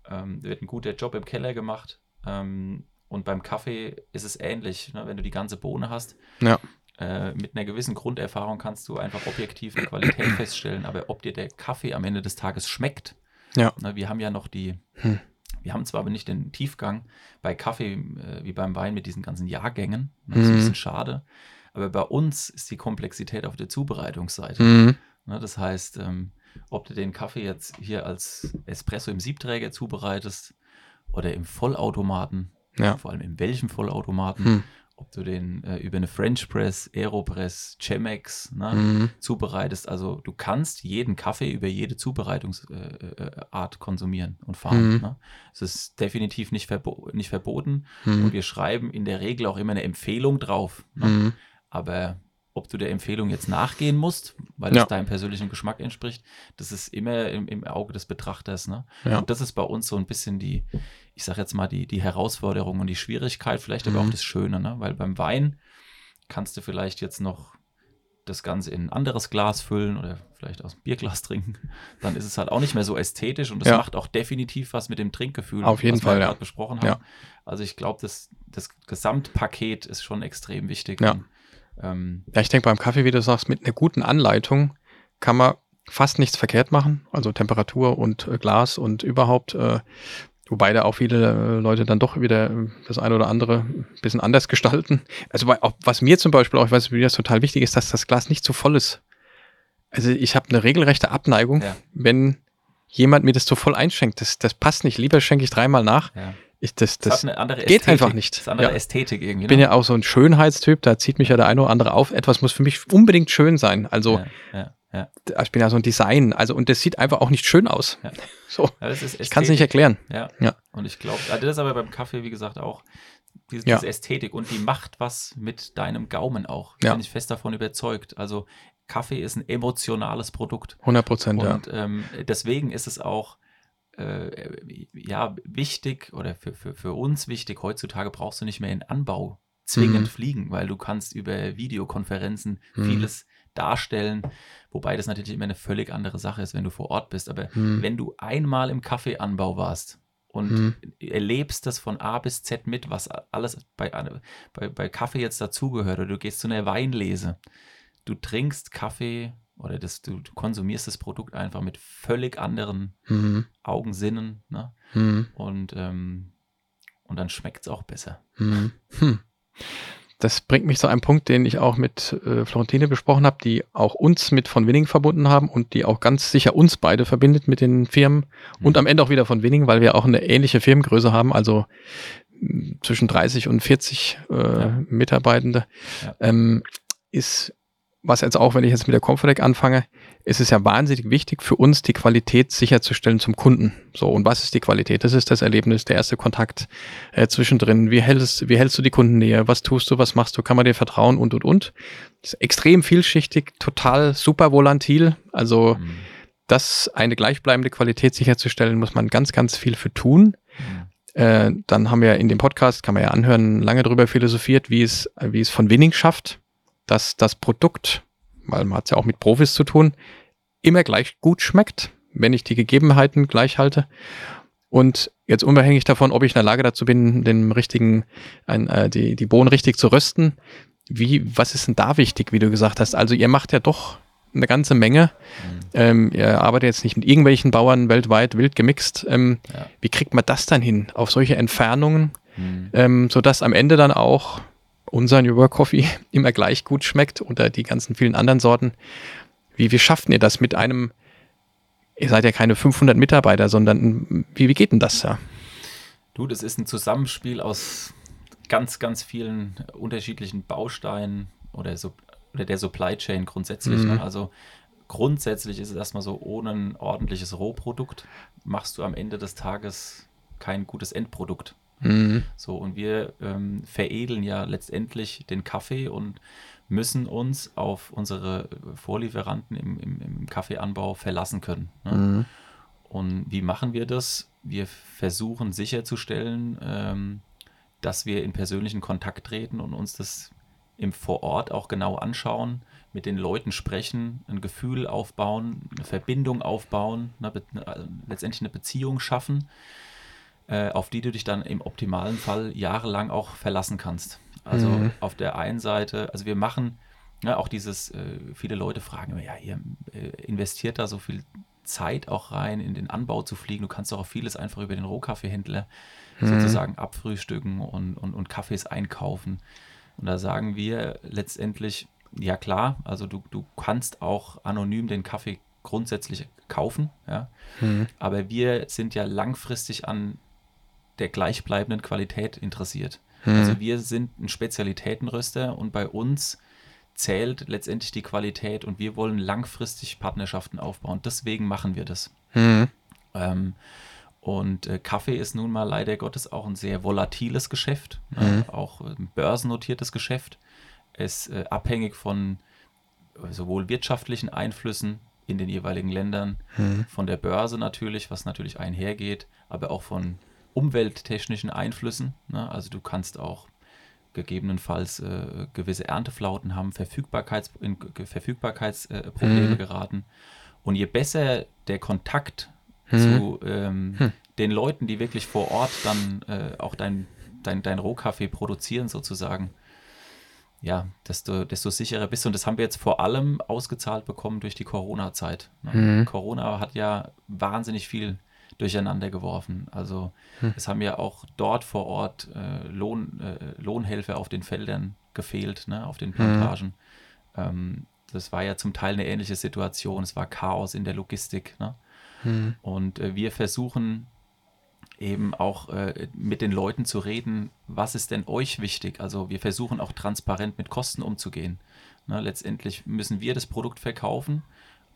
Ähm, wird ein guter Job im Keller gemacht. Ähm, und beim Kaffee ist es ähnlich, ne? wenn du die ganze Bohne hast. Ja. Äh, mit einer gewissen Grunderfahrung kannst du einfach objektiv eine Qualität feststellen, aber ob dir der Kaffee am Ende des Tages schmeckt, Ja. na, wir haben ja noch die, Hm. wir haben zwar aber nicht den Tiefgang bei Kaffee äh, wie beim Wein mit diesen ganzen Jahrgängen, ne, das ist ein Mhm. bisschen schade, aber bei uns ist die Komplexität auf der Zubereitungsseite. Mhm. Ne, das heißt, ähm, ob du den Kaffee jetzt hier als Espresso im Siebträger zubereitest oder im Vollautomaten, Ja. vor allem in welchem Vollautomaten, Hm. Ob du den äh, über eine French Press, Aeropress, Chemex ne, Mhm. zubereitest. Also du kannst jeden Kaffee über jede Zubereitungsart äh, äh, Art konsumieren und fahren. Mhm. Ne? Es ist definitiv nicht, verbo nicht verboten Mhm. und wir schreiben in der Regel auch immer eine Empfehlung drauf. Ne? Mhm. Aber ob du der Empfehlung jetzt nachgehen musst, weil Ja. es deinem persönlichen Geschmack entspricht, das ist immer im, im Auge des Betrachters. Ne? Ja. Und das ist bei uns so ein bisschen die, ich sag jetzt mal, die, die Herausforderung und die Schwierigkeit, vielleicht aber Mhm. auch das Schöne, ne? weil beim Wein kannst du vielleicht jetzt noch das Ganze in ein anderes Glas füllen oder vielleicht aus dem Bierglas trinken, dann ist es halt auch nicht mehr so ästhetisch und das Ja. macht auch definitiv was mit dem Trinkgefühl, Auf jeden was Fall, wir ja. gerade besprochen haben. Ja. Also ich glaube, das, das Gesamtpaket ist schon extrem wichtig. Ja. Und, ähm, Ja, ich denke beim Kaffee, wie du sagst, mit einer guten Anleitung kann man fast nichts verkehrt machen. Also Temperatur und äh, Glas und überhaupt, äh, wobei da auch viele äh, Leute dann doch wieder äh, das eine oder andere ein bisschen anders gestalten. Also bei, auch, was mir zum Beispiel auch, ich weiß, wie das total wichtig ist, dass das Glas nicht zu voll ist. Also ich habe eine regelrechte Abneigung, Ja. wenn jemand mir das zu voll einschenkt. Das, das passt nicht. Lieber schenke ich dreimal nach. ja. Ich, das, Das, das, geht Ästhetik. einfach nicht. Das ist andere Ja. Ästhetik irgendwie. ich bin ne? ja auch so ein Schönheitstyp, da zieht mich ja der eine oder andere auf. Etwas muss für mich unbedingt schön sein. Also ja, ja, ja. ich bin ja so ein Design, also und das sieht einfach auch nicht schön aus. So, ich kann es nicht erklären. Ja. Ja. Und ich glaube, also das ist aber beim Kaffee, wie gesagt, auch diese, diese Ästhetik und die macht was mit deinem Gaumen auch. Bin ich fest davon überzeugt. Also Kaffee ist ein emotionales Produkt. 100 Prozent, ja. Und ähm, deswegen ist es auch äh, ja, wichtig oder für, für, für uns wichtig, heutzutage brauchst du nicht mehr in Anbau zwingend Mhm. fliegen, weil du kannst über Videokonferenzen Mhm. vieles darstellen, wobei das natürlich immer eine völlig andere Sache ist, wenn du vor Ort bist. Aber Hm. wenn du einmal im Kaffeeanbau warst und Mhm. erlebst das von A bis Z mit, was alles bei, bei, bei Kaffee jetzt dazugehört, oder du gehst zu einer Weinlese, du trinkst Kaffee oder das, du, du konsumierst das Produkt einfach mit völlig anderen Mhm. Augensinnen ne? Mhm. und, ähm, und dann schmeckt es auch besser. Mhm. Hm. Das bringt mich zu einem Punkt, den ich auch mit äh, Florentine besprochen habe, die auch uns mit von Winning verbunden haben und die auch ganz sicher uns beide verbindet mit den Firmen und Mhm. am Ende auch wieder von Winning, weil wir auch eine ähnliche Firmengröße haben, also zwischen 30 und 40 äh, Ja. Mitarbeitende, Ja. ähm, ist, was jetzt auch, wenn ich jetzt mit der Comfortec anfange, ist es ja wahnsinnig wichtig für uns, die Qualität sicherzustellen zum Kunden. So, und was ist die Qualität? Das ist das Erlebnis, der erste Kontakt äh, zwischendrin. Wie hältst, wie hältst du die Kunden näher? Was tust du? Was machst du? Kann man dir vertrauen? Und, und, und. Das ist extrem vielschichtig, total super volatil. Also, Mhm. das eine gleichbleibende Qualität sicherzustellen, muss man ganz, ganz viel für tun. Mhm. Äh, dann haben wir in dem Podcast, kann man ja anhören, lange darüber philosophiert, wie es, wie es von Winning schafft, dass das Produkt, weil man hat es ja auch mit Profis zu tun, immer gleich gut schmeckt, wenn ich die Gegebenheiten gleich halte. Und jetzt unabhängig davon, ob ich in der Lage dazu bin, den richtigen, ein, äh, die, die Bohnen richtig zu rösten, wie, was ist denn da wichtig, wie du gesagt hast? Also ihr macht ja doch eine ganze Menge. Mhm. Ähm, ihr arbeitet jetzt nicht mit irgendwelchen Bauern weltweit wild gemixt. Ähm, Ja. Wie kriegt man das dann hin auf solche Entfernungen, Mhm. ähm, sodass am Ende dann auch unser New Work Coffee immer gleich gut schmeckt oder die ganzen vielen anderen Sorten? Wie, wie schafft ihr das mit einem, ihr seid ja keine 500 Mitarbeiter, sondern wie, wie geht denn das ja? Du, das ist ein Zusammenspiel aus ganz, ganz vielen unterschiedlichen Bausteinen oder, so, oder der Supply Chain grundsätzlich. Mhm. Ne? Also grundsätzlich ist es erstmal so, ohne ein ordentliches Rohprodukt machst du am Ende des Tages kein gutes Endprodukt. Mhm. So, und wir ähm, veredeln ja letztendlich den Kaffee und müssen uns auf unsere Vorlieferanten im, im, im Kaffeeanbau verlassen können. Ne? Mhm. Und wie machen wir das? Wir versuchen sicherzustellen, ähm, dass wir in persönlichen Kontakt treten und uns das im Vorort auch genau anschauen, mit den Leuten sprechen, ein Gefühl aufbauen, eine Verbindung aufbauen, eine, Be- also letztendlich eine Beziehung schaffen, äh, auf die du dich dann im optimalen Fall jahrelang auch verlassen kannst. Also Mhm. auf der einen Seite, also wir machen Ja, auch dieses, äh, viele Leute fragen immer, ja, ihr äh, investiert da so viel Zeit auch rein, in den Anbau zu fliegen. Du kannst doch auch vieles einfach über den Rohkaffeehändler mhm. sozusagen abfrühstücken und, und, und Kaffees einkaufen. Und da sagen wir letztendlich, ja klar, also du, du kannst auch anonym den Kaffee grundsätzlich kaufen, ja. Mhm. Aber wir sind ja langfristig an der gleichbleibenden Qualität interessiert. Mhm. Also wir sind ein Spezialitätenröster und bei uns zählt letztendlich die Qualität und wir wollen langfristig Partnerschaften aufbauen. Deswegen machen wir das. Mhm. Ähm, und äh, Kaffee ist nun mal leider Gottes auch ein sehr volatiles Geschäft, mhm. äh, auch ein börsennotiertes Geschäft. Es ist äh, abhängig von äh, sowohl wirtschaftlichen Einflüssen in den jeweiligen Ländern, mhm. von der Börse natürlich, was natürlich einhergeht, aber auch von umwelttechnischen Einflüssen. Ne? Also du kannst auch gegebenenfalls äh, gewisse Ernteflauten haben, Verfügbarkeits, in Verfügbarkeitsprobleme mhm. geraten. Und je besser der Kontakt mhm. zu ähm, hm. den Leuten, die wirklich vor Ort dann äh, auch dein, dein, dein Rohkaffee produzieren, sozusagen, ja, desto, desto sicherer bist du. Und das haben wir jetzt vor allem ausgezahlt bekommen durch die Corona-Zeit. Ne? Mhm. Corona hat ja wahnsinnig viel durcheinander geworfen. Also hm. es haben ja auch dort vor Ort äh, Lohn, äh, Lohnhelfer auf den Feldern gefehlt, ne, auf den Plantagen. Hm. Ähm, das war ja zum Teil eine ähnliche Situation. Es war Chaos in der Logistik. Ne? Hm. Und äh, wir versuchen eben auch äh, mit den Leuten zu reden, was ist denn euch wichtig? Also wir versuchen auch transparent mit Kosten umzugehen. Ne, letztendlich müssen wir das Produkt verkaufen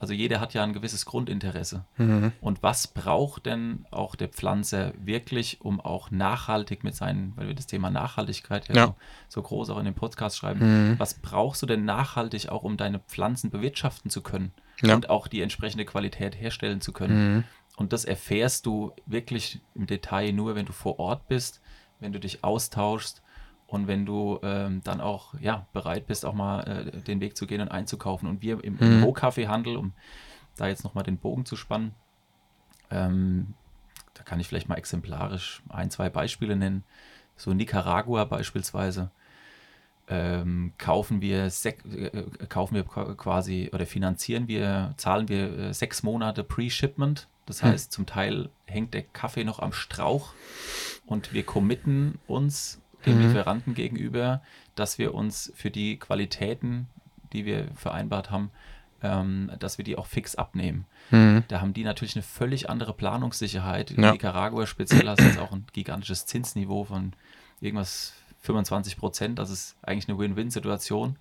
also jeder hat ja ein gewisses Grundinteresse. Mhm. Und was braucht denn auch der Pflanzer wirklich, um auch nachhaltig mit seinen, weil wir das Thema Nachhaltigkeit ja, ja. So, so, groß auch in dem Podcast schreiben, mhm. was brauchst du denn nachhaltig auch, um deine Pflanzen bewirtschaften zu können ja. und auch die entsprechende Qualität herstellen zu können? Mhm. Und das erfährst du wirklich im Detail nur, wenn du vor Ort bist, wenn du dich austauschst und wenn du ähm, dann auch ja, bereit bist, auch mal äh, den Weg zu gehen und einzukaufen. Und wir im, im mhm. Rohkaffeehandel, um da jetzt nochmal den Bogen zu spannen, ähm, da kann ich vielleicht mal exemplarisch ein, zwei Beispiele nennen. So Nicaragua beispielsweise. Ähm, kaufen wir äh, kaufen wir quasi oder finanzieren wir, zahlen wir äh, sechs Monate Pre-Shipment. Das hm. heißt, zum Teil hängt der Kaffee noch am Strauch und wir committen uns dem mhm. Lieferanten gegenüber, dass wir uns für die Qualitäten, die wir vereinbart haben, ähm, dass wir die auch fix abnehmen. Mhm. Da haben die natürlich eine völlig andere Planungssicherheit. In ja. Nicaragua speziell hast du jetzt auch ein gigantisches Zinsniveau von irgendwas 25 Prozent. Das ist eigentlich eine Win-Win-Situation.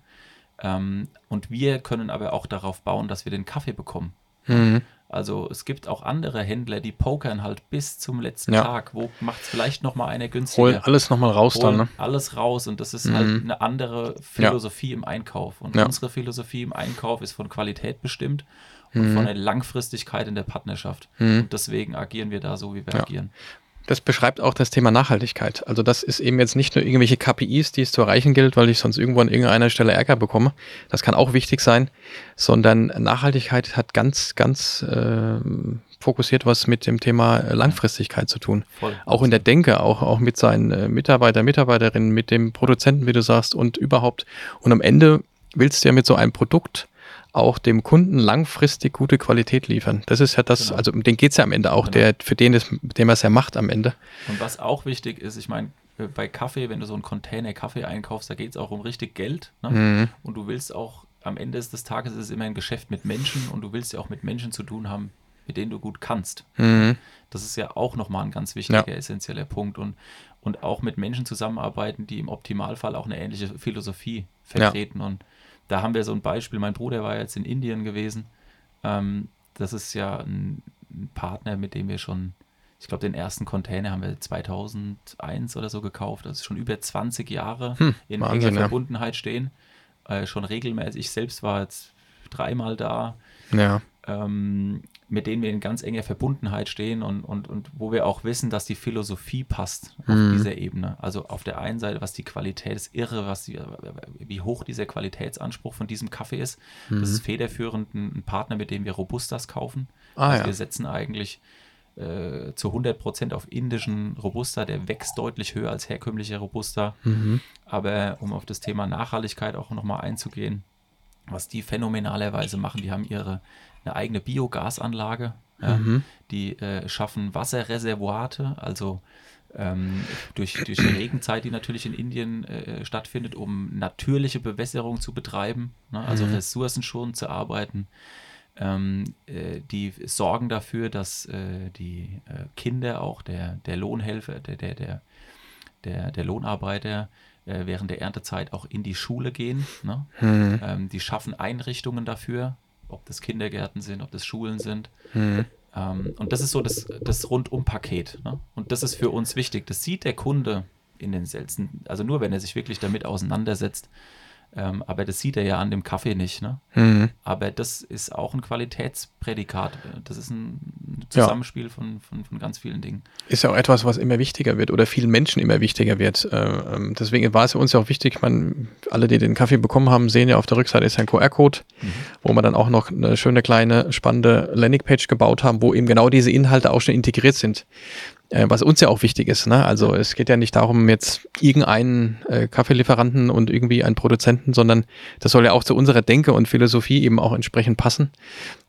Ähm, und wir können aber auch darauf bauen, dass wir den Kaffee bekommen. Mhm. Also es gibt auch andere Händler, die pokern halt bis zum letzten ja. Tag. Wo macht es vielleicht nochmal einer günstiger? Holen alles nochmal raus Holen dann. Ne? Alles raus und das ist halt mhm. halt eine andere Philosophie ja. im Einkauf. Und ja. unsere Philosophie im Einkauf ist von Qualität bestimmt und mhm. von der Langfristigkeit in der Partnerschaft. Mhm. Und deswegen agieren wir da so, wie wir agieren. Das beschreibt auch das Thema Nachhaltigkeit. Also das ist eben jetzt nicht nur irgendwelche KPIs, die es zu erreichen gilt, weil ich sonst irgendwo an irgendeiner Stelle Ärger bekomme. Das kann auch wichtig sein, sondern Nachhaltigkeit hat ganz, ganz äh, fokussiert was mit dem Thema Langfristigkeit zu tun. Voll. Auch in der Denke, auch, auch mit seinen äh, Mitarbeiter, Mitarbeiterinnen, mit dem Produzenten, wie du sagst, und überhaupt. Und am Ende willst du ja mit so einem Produkt auch dem Kunden langfristig gute Qualität liefern. Das ist ja das, genau. also um den geht es ja am Ende auch, genau. der, für den, ist, dem er es ja macht am Ende. Und was auch wichtig ist, ich meine, äh, bei Kaffee, wenn du so einen Container Kaffee einkaufst, da geht es auch um richtig Geld. Ne? Mhm. Und du willst auch, am Ende des Tages ist es immer ein Geschäft mit Menschen und du willst ja auch mit Menschen zu tun haben, mit denen du gut kannst. Mhm. Das ist ja auch nochmal ein ganz wichtiger, ja. essentieller Punkt. Und, und auch mit Menschen zusammenarbeiten, die im Optimalfall auch eine ähnliche Philosophie vertreten. Ja. Und da haben wir so ein Beispiel. Mein Bruder war jetzt in Indien gewesen. Ähm, das ist ja ein, ein, Partner, mit dem wir schon, ich glaube, den ersten Container haben wir 2001 oder so gekauft. Das ist schon über 20 Jahre hm, in Wahnsinn, enger Verbundenheit stehen. Äh, schon regelmäßig. Ich selbst war jetzt dreimal da. Ja. Ähm, mit denen wir in ganz enger Verbundenheit stehen und, und, und wo wir auch wissen, dass die Philosophie passt auf mhm. dieser Ebene. Also auf der einen Seite, was die Qualität ist, irre, was die, wie hoch dieser Qualitätsanspruch von diesem Kaffee ist. Mhm. Das ist federführend ein, Partner, mit dem wir Robustas kaufen. Ah, also ja. wir setzen eigentlich äh, zu 100 Prozent auf indischen Robusta, der wächst deutlich höher als herkömmlicher Robusta. Mhm. Aber um auf das Thema Nachhaltigkeit auch nochmal einzugehen, was die phänomenalerweise machen, die haben ihre eine eigene Biogasanlage, ja, mhm. die äh, schaffen Wasserreservoate, also ähm, durch, durch die Regenzeit, die natürlich in Indien äh, stattfindet, um natürliche Bewässerung zu betreiben, ne, also mhm. ressourcenschonend zu arbeiten. Ähm, äh, die sorgen dafür, dass äh, die äh, Kinder auch der, der Lohnhelfer, der, der, der, der, der Lohnarbeiter äh, während der Erntezeit auch in die Schule gehen. Ne? Mhm. Ähm, die schaffen Einrichtungen dafür, ob das Kindergärten sind, ob das Schulen sind. Mhm. Ähm, und das ist so das, das Rundum-Paket. Ne? Und das ist für uns wichtig. Das sieht der Kunde in den seltensten, also nur wenn er sich wirklich damit auseinandersetzt, ähm, aber das sieht er ja an dem Kaffee nicht. Ne? Mhm. Aber das ist auch ein Qualitätsprädikat. Das ist ein Zusammenspiel ja. von, von, von ganz vielen Dingen. Ist ja auch etwas, was immer wichtiger wird oder vielen Menschen immer wichtiger wird. Äh, ähm, deswegen war es für uns ja auch wichtig, man, alle, die den Kaffee bekommen haben, sehen ja auf der Rückseite ist ein QR-Code, mhm. wo wir dann auch noch eine schöne kleine spannende Landingpage gebaut haben, wo eben genau diese Inhalte auch schon integriert sind was uns ja auch wichtig ist. Ne? Also es geht ja nicht darum, jetzt irgendeinen äh, Kaffeelieferanten und irgendwie einen Produzenten, sondern das soll ja auch zu unserer Denke und Philosophie eben auch entsprechend passen,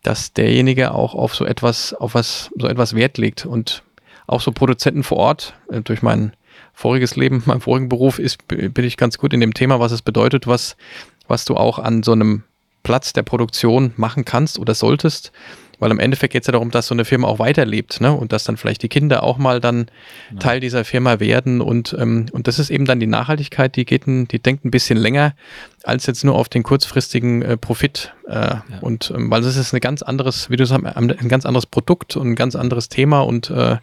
dass derjenige auch auf so etwas, auf was, so etwas Wert legt und auch so Produzenten vor Ort äh, durch mein voriges Leben, meinem vorigen Beruf ist, bin ich ganz gut in dem Thema, was es bedeutet, was, was du auch an so einem Platz der Produktion machen kannst oder solltest weil im Endeffekt geht es ja darum, dass so eine Firma auch weiterlebt, ne? Und dass dann vielleicht die Kinder auch mal dann genau. Teil dieser Firma werden. Und, ähm, und das ist eben dann die Nachhaltigkeit, die geht ein, die denkt ein bisschen länger als jetzt nur auf den kurzfristigen äh, Profit. Äh, ja. Und ähm, weil das ist ein ganz anderes, wie du sagst, ein ganz anderes Produkt und ein ganz anderes Thema. Und äh,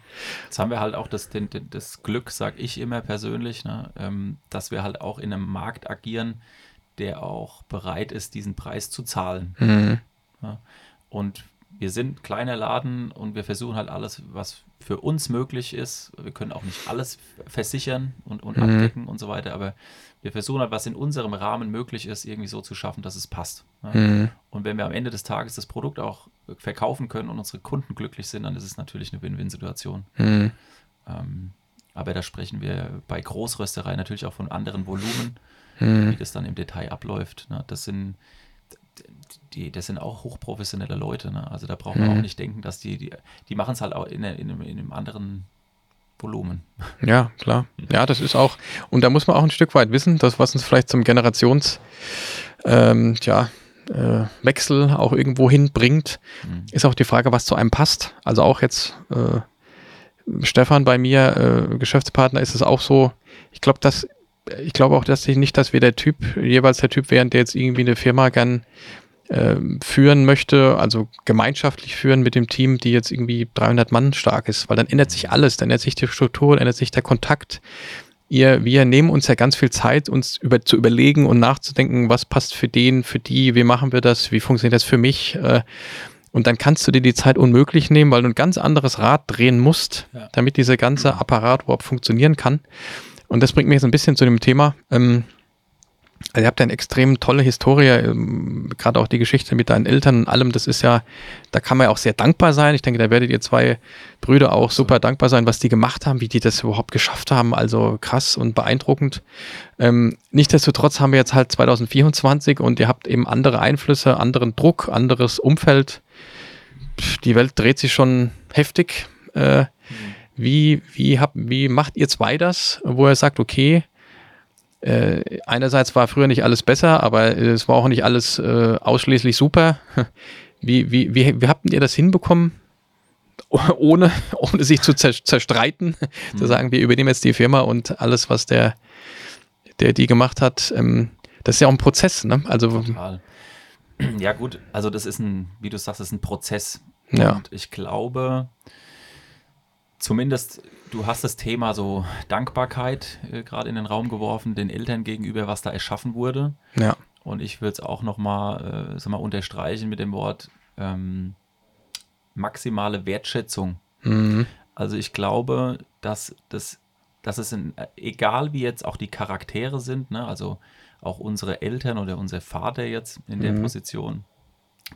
jetzt haben wir halt auch das, den, das Glück, sag ich immer persönlich, ne? ähm, dass wir halt auch in einem Markt agieren, der auch bereit ist, diesen Preis zu zahlen. Mhm. Ja? Und wir sind kleiner Laden und wir versuchen halt alles, was für uns möglich ist. Wir können auch nicht alles versichern und, und mhm. abdecken und so weiter, aber wir versuchen halt, was in unserem Rahmen möglich ist, irgendwie so zu schaffen, dass es passt. Ja? Mhm. Und wenn wir am Ende des Tages das Produkt auch verkaufen können und unsere Kunden glücklich sind, dann ist es natürlich eine Win-Win-Situation. Mhm. Ähm, aber da sprechen wir bei Großrösterei natürlich auch von anderen Volumen, mhm. wie das dann im Detail abläuft. Ne? Das sind die, das sind auch hochprofessionelle Leute. Ne? Also da braucht man mhm. auch nicht denken, dass die, die, die machen es halt auch in, in, in einem anderen Volumen. Ja, klar. Ja, das ist auch, und da muss man auch ein Stück weit wissen, das, was uns vielleicht zum Generations, ähm, ja, äh, Wechsel auch irgendwo hinbringt, mhm. ist auch die Frage, was zu einem passt. Also auch jetzt äh, Stefan bei mir, äh, Geschäftspartner, ist es auch so, ich glaube, dass ich glaube auch, dass ich nicht, dass wir der Typ, jeweils der Typ wären, der jetzt irgendwie eine Firma gern äh, führen möchte, also gemeinschaftlich führen mit dem Team, die jetzt irgendwie 300 Mann stark ist, weil dann ändert sich alles, dann ändert sich die Struktur, ändert sich der Kontakt. Ihr, wir nehmen uns ja ganz viel Zeit, uns über, zu überlegen und nachzudenken, was passt für den, für die, wie machen wir das, wie funktioniert das für mich. Äh, und dann kannst du dir die Zeit unmöglich nehmen, weil du ein ganz anderes Rad drehen musst, ja. damit dieser ganze Apparat überhaupt funktionieren kann. Und das bringt mich jetzt ein bisschen zu dem Thema. Ähm, also ihr habt ja eine extrem tolle Historie, ähm, gerade auch die Geschichte mit deinen Eltern und allem, das ist ja, da kann man ja auch sehr dankbar sein. Ich denke, da werdet ihr zwei Brüder auch super dankbar sein, was die gemacht haben, wie die das überhaupt geschafft haben. Also krass und beeindruckend. Ähm, nichtsdestotrotz haben wir jetzt halt 2024 und ihr habt eben andere Einflüsse, anderen Druck, anderes Umfeld. Die Welt dreht sich schon heftig. Äh, mhm wie, wie, hab, wie macht ihr zwei das, wo er sagt, okay, äh, einerseits war früher nicht alles besser, aber es war auch nicht alles äh, ausschließlich super. Wie, wie, wie, wie habt ihr das hinbekommen, ohne, ohne sich zu zerstreiten, mhm. zu sagen, wir übernehmen jetzt die Firma und alles, was der, der die gemacht hat, ähm, das ist ja auch ein Prozess, ne? Also Total. Ja, gut, also das ist ein, wie du sagst, das ist ein Prozess. Ja. Und ich glaube, zumindest, du hast das Thema so Dankbarkeit äh, gerade in den Raum geworfen, den Eltern gegenüber, was da erschaffen wurde. Ja. Und ich würde es auch nochmal äh, mal unterstreichen mit dem Wort ähm, maximale Wertschätzung. Mhm. Also ich glaube, dass das dass es in, egal wie jetzt auch die Charaktere sind, ne, also auch unsere Eltern oder unser Vater jetzt in der mhm. Position,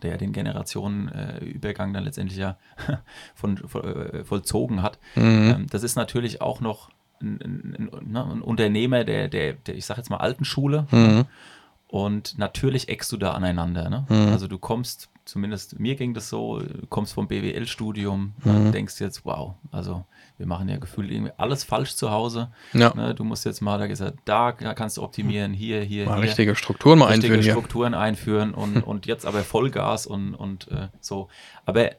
der den Generationenübergang dann letztendlich ja von, von, äh, vollzogen hat. Mhm. Ähm, das ist natürlich auch noch ein, ein, ein, ne, ein Unternehmer der, der, der, ich sag jetzt mal, alten Schule. Mhm. Und natürlich eckst du da aneinander. Ne? Mhm. Also du kommst, zumindest mir ging das so, du kommst vom BWL-Studium, Mhm. denkst jetzt, wow, also wir machen ja gefühlt irgendwie alles falsch zu Hause. Ja. Ne? Du musst jetzt mal, da gesagt, da kannst du optimieren, hier, hier, Mal hier. richtige Strukturen mal richtige einführen hier. Strukturen einführen und, und jetzt aber Vollgas und, und äh, so. Aber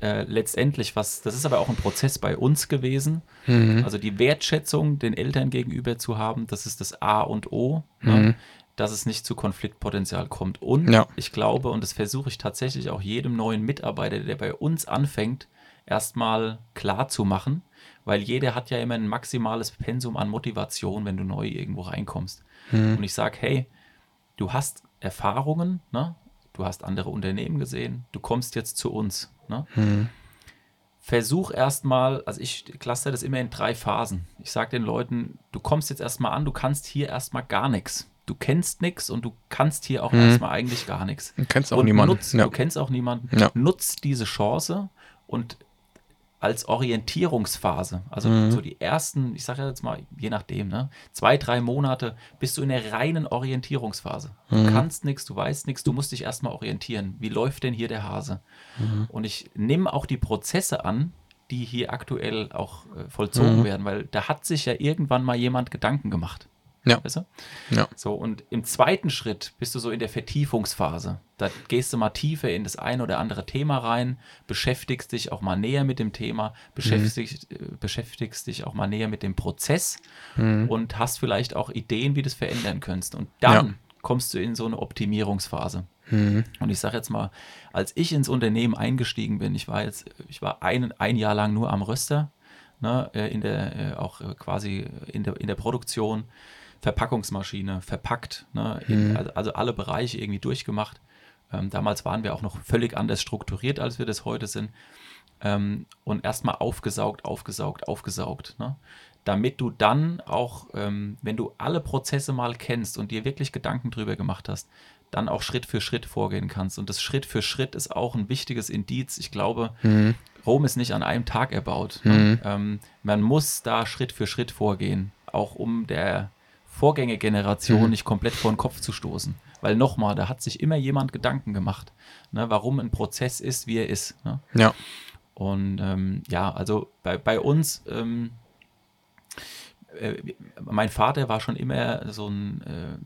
äh, letztendlich, was, das ist aber auch ein Prozess bei uns gewesen. Mhm. Also die Wertschätzung den Eltern gegenüber zu haben, das ist das A und O, Mhm. ne? dass es nicht zu Konfliktpotenzial kommt. Und Ja. ich glaube, und das versuche ich tatsächlich auch jedem neuen Mitarbeiter, der bei uns anfängt, erstmal klar zu machen, weil jeder hat ja immer ein maximales Pensum an Motivation, wenn du neu irgendwo reinkommst. Mhm. Und ich sage, hey, du hast Erfahrungen, ne? du hast andere Unternehmen gesehen, du kommst jetzt zu uns. Ne? Mhm. Versuch erstmal, also ich cluster das immer in drei Phasen. Ich sage den Leuten, du kommst jetzt erstmal an, du kannst hier erstmal gar nichts. Du kennst nichts und du kannst hier auch Mhm. erstmal eigentlich gar nichts. Du kennst auch Und niemanden. Nutz, ja. Du kennst auch niemanden. Ja. Nutz diese Chance und als Orientierungsphase, also Mhm. so die ersten, ich sage jetzt mal, je nachdem, ne, zwei, drei Monate bist du in der reinen Orientierungsphase. Du Mhm. kannst nichts, du weißt nichts, du musst dich erstmal orientieren. Wie läuft denn hier der Hase? Mhm. Und ich nehme auch die Prozesse an, die hier aktuell auch äh, vollzogen Mhm. werden, weil da hat sich ja irgendwann mal jemand Gedanken gemacht. Ja. Weißt du? Ja. So, und im zweiten Schritt bist du so in der Vertiefungsphase. Da gehst du mal tiefer in das ein oder andere Thema rein, beschäftigst dich auch mal näher mit dem Thema, beschäftigst, äh, beschäftigst dich auch mal näher mit dem Prozess Mhm. und hast vielleicht auch Ideen, wie du es verändern könntest. Und dann kommst du in so eine Optimierungsphase. Mhm. Und ich sage jetzt mal, als ich ins Unternehmen eingestiegen bin, ich war jetzt, ich war ein, ein Jahr lang nur am Röster, ne, äh, in der, äh, auch quasi in der, in der Produktion, Verpackungsmaschine, verpackt, ne, Mhm. also, also alle Bereiche irgendwie durchgemacht. Ähm, damals waren wir auch noch völlig anders strukturiert, als wir das heute sind. Ähm, und erstmal aufgesaugt, aufgesaugt, aufgesaugt. Ne? Damit du dann auch, ähm, wenn du alle Prozesse mal kennst und dir wirklich Gedanken drüber gemacht hast, dann auch Schritt für Schritt vorgehen kannst. Und das Schritt für Schritt ist auch ein wichtiges Indiz. Ich glaube, Mhm. Rom ist nicht an einem Tag erbaut. Mhm. Ne? Man muss da Schritt für Schritt vorgehen, auch um der Vorgängergeneration Mhm. nicht komplett vor den Kopf zu stoßen. Weil nochmal, da hat sich immer jemand Gedanken gemacht, ne, warum ein Prozess ist, wie er ist. Ne? Ja. Und ähm, ja, also bei, bei uns, ähm, äh, mein Vater war schon immer so ein äh,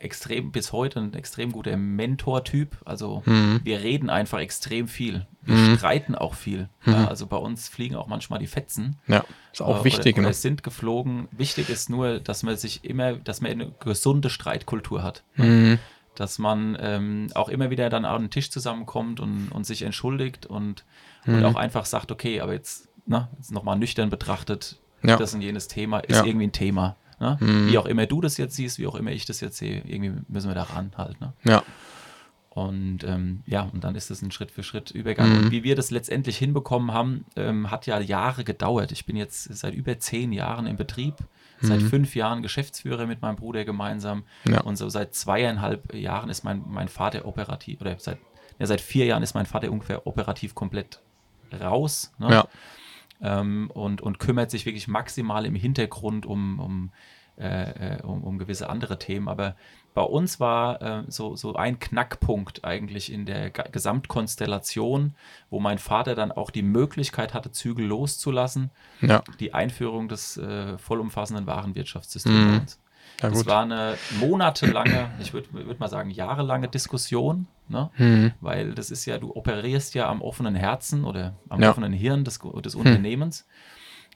extrem, bis heute ein extrem guter Mentor-Typ. Also Mhm. wir reden einfach extrem viel. Wir Mhm. streiten auch viel. Mhm. Ja, also bei uns fliegen auch manchmal die Fetzen. Ja. Ist auch Äh, wichtig, Oder, oder ne? sind geflogen. Wichtig ist nur, dass man sich immer, dass man eine gesunde Streitkultur hat. Mhm. Dass man ähm, auch immer wieder dann an den Tisch zusammenkommt und, und sich entschuldigt und, und Mhm. auch einfach sagt, okay, aber jetzt, ne, jetzt nochmal nüchtern betrachtet, Ja. das und jenes Thema ist Ja. irgendwie ein Thema. Ne? Mhm. Wie auch immer du das jetzt siehst, wie auch immer ich das jetzt sehe, irgendwie müssen wir da ran halt. Ne? Ja. Und ähm, ja, und dann ist es ein Schritt für Schritt Übergang. Mhm. Und wie wir das letztendlich hinbekommen haben, ähm, hat ja Jahre gedauert. Ich bin jetzt seit über zehn Jahren im Betrieb, seit Mhm. fünf Jahren Geschäftsführer mit meinem Bruder gemeinsam. Ja. Und so seit zweieinhalb Jahren ist mein, mein Vater operativ, oder seit, ja, seit vier Jahren ist mein Vater ungefähr operativ komplett raus. Ne? Ja. Ähm, und, und kümmert sich wirklich maximal im Hintergrund um, um, äh, äh, um, um gewisse andere Themen. Aber bei uns war äh, so, so ein Knackpunkt eigentlich in der Gesamtkonstellation, wo mein Vater dann auch die Möglichkeit hatte, Zügel loszulassen, Ja. die Einführung des äh, vollumfassenden Warenwirtschaftssystems Mhm. Es gut. war eine monatelange, ich würde würd mal sagen, jahrelange Diskussion, ne? Mhm. weil das ist ja, du operierst ja am offenen Herzen oder am Ja. offenen Hirn des, des Unternehmens.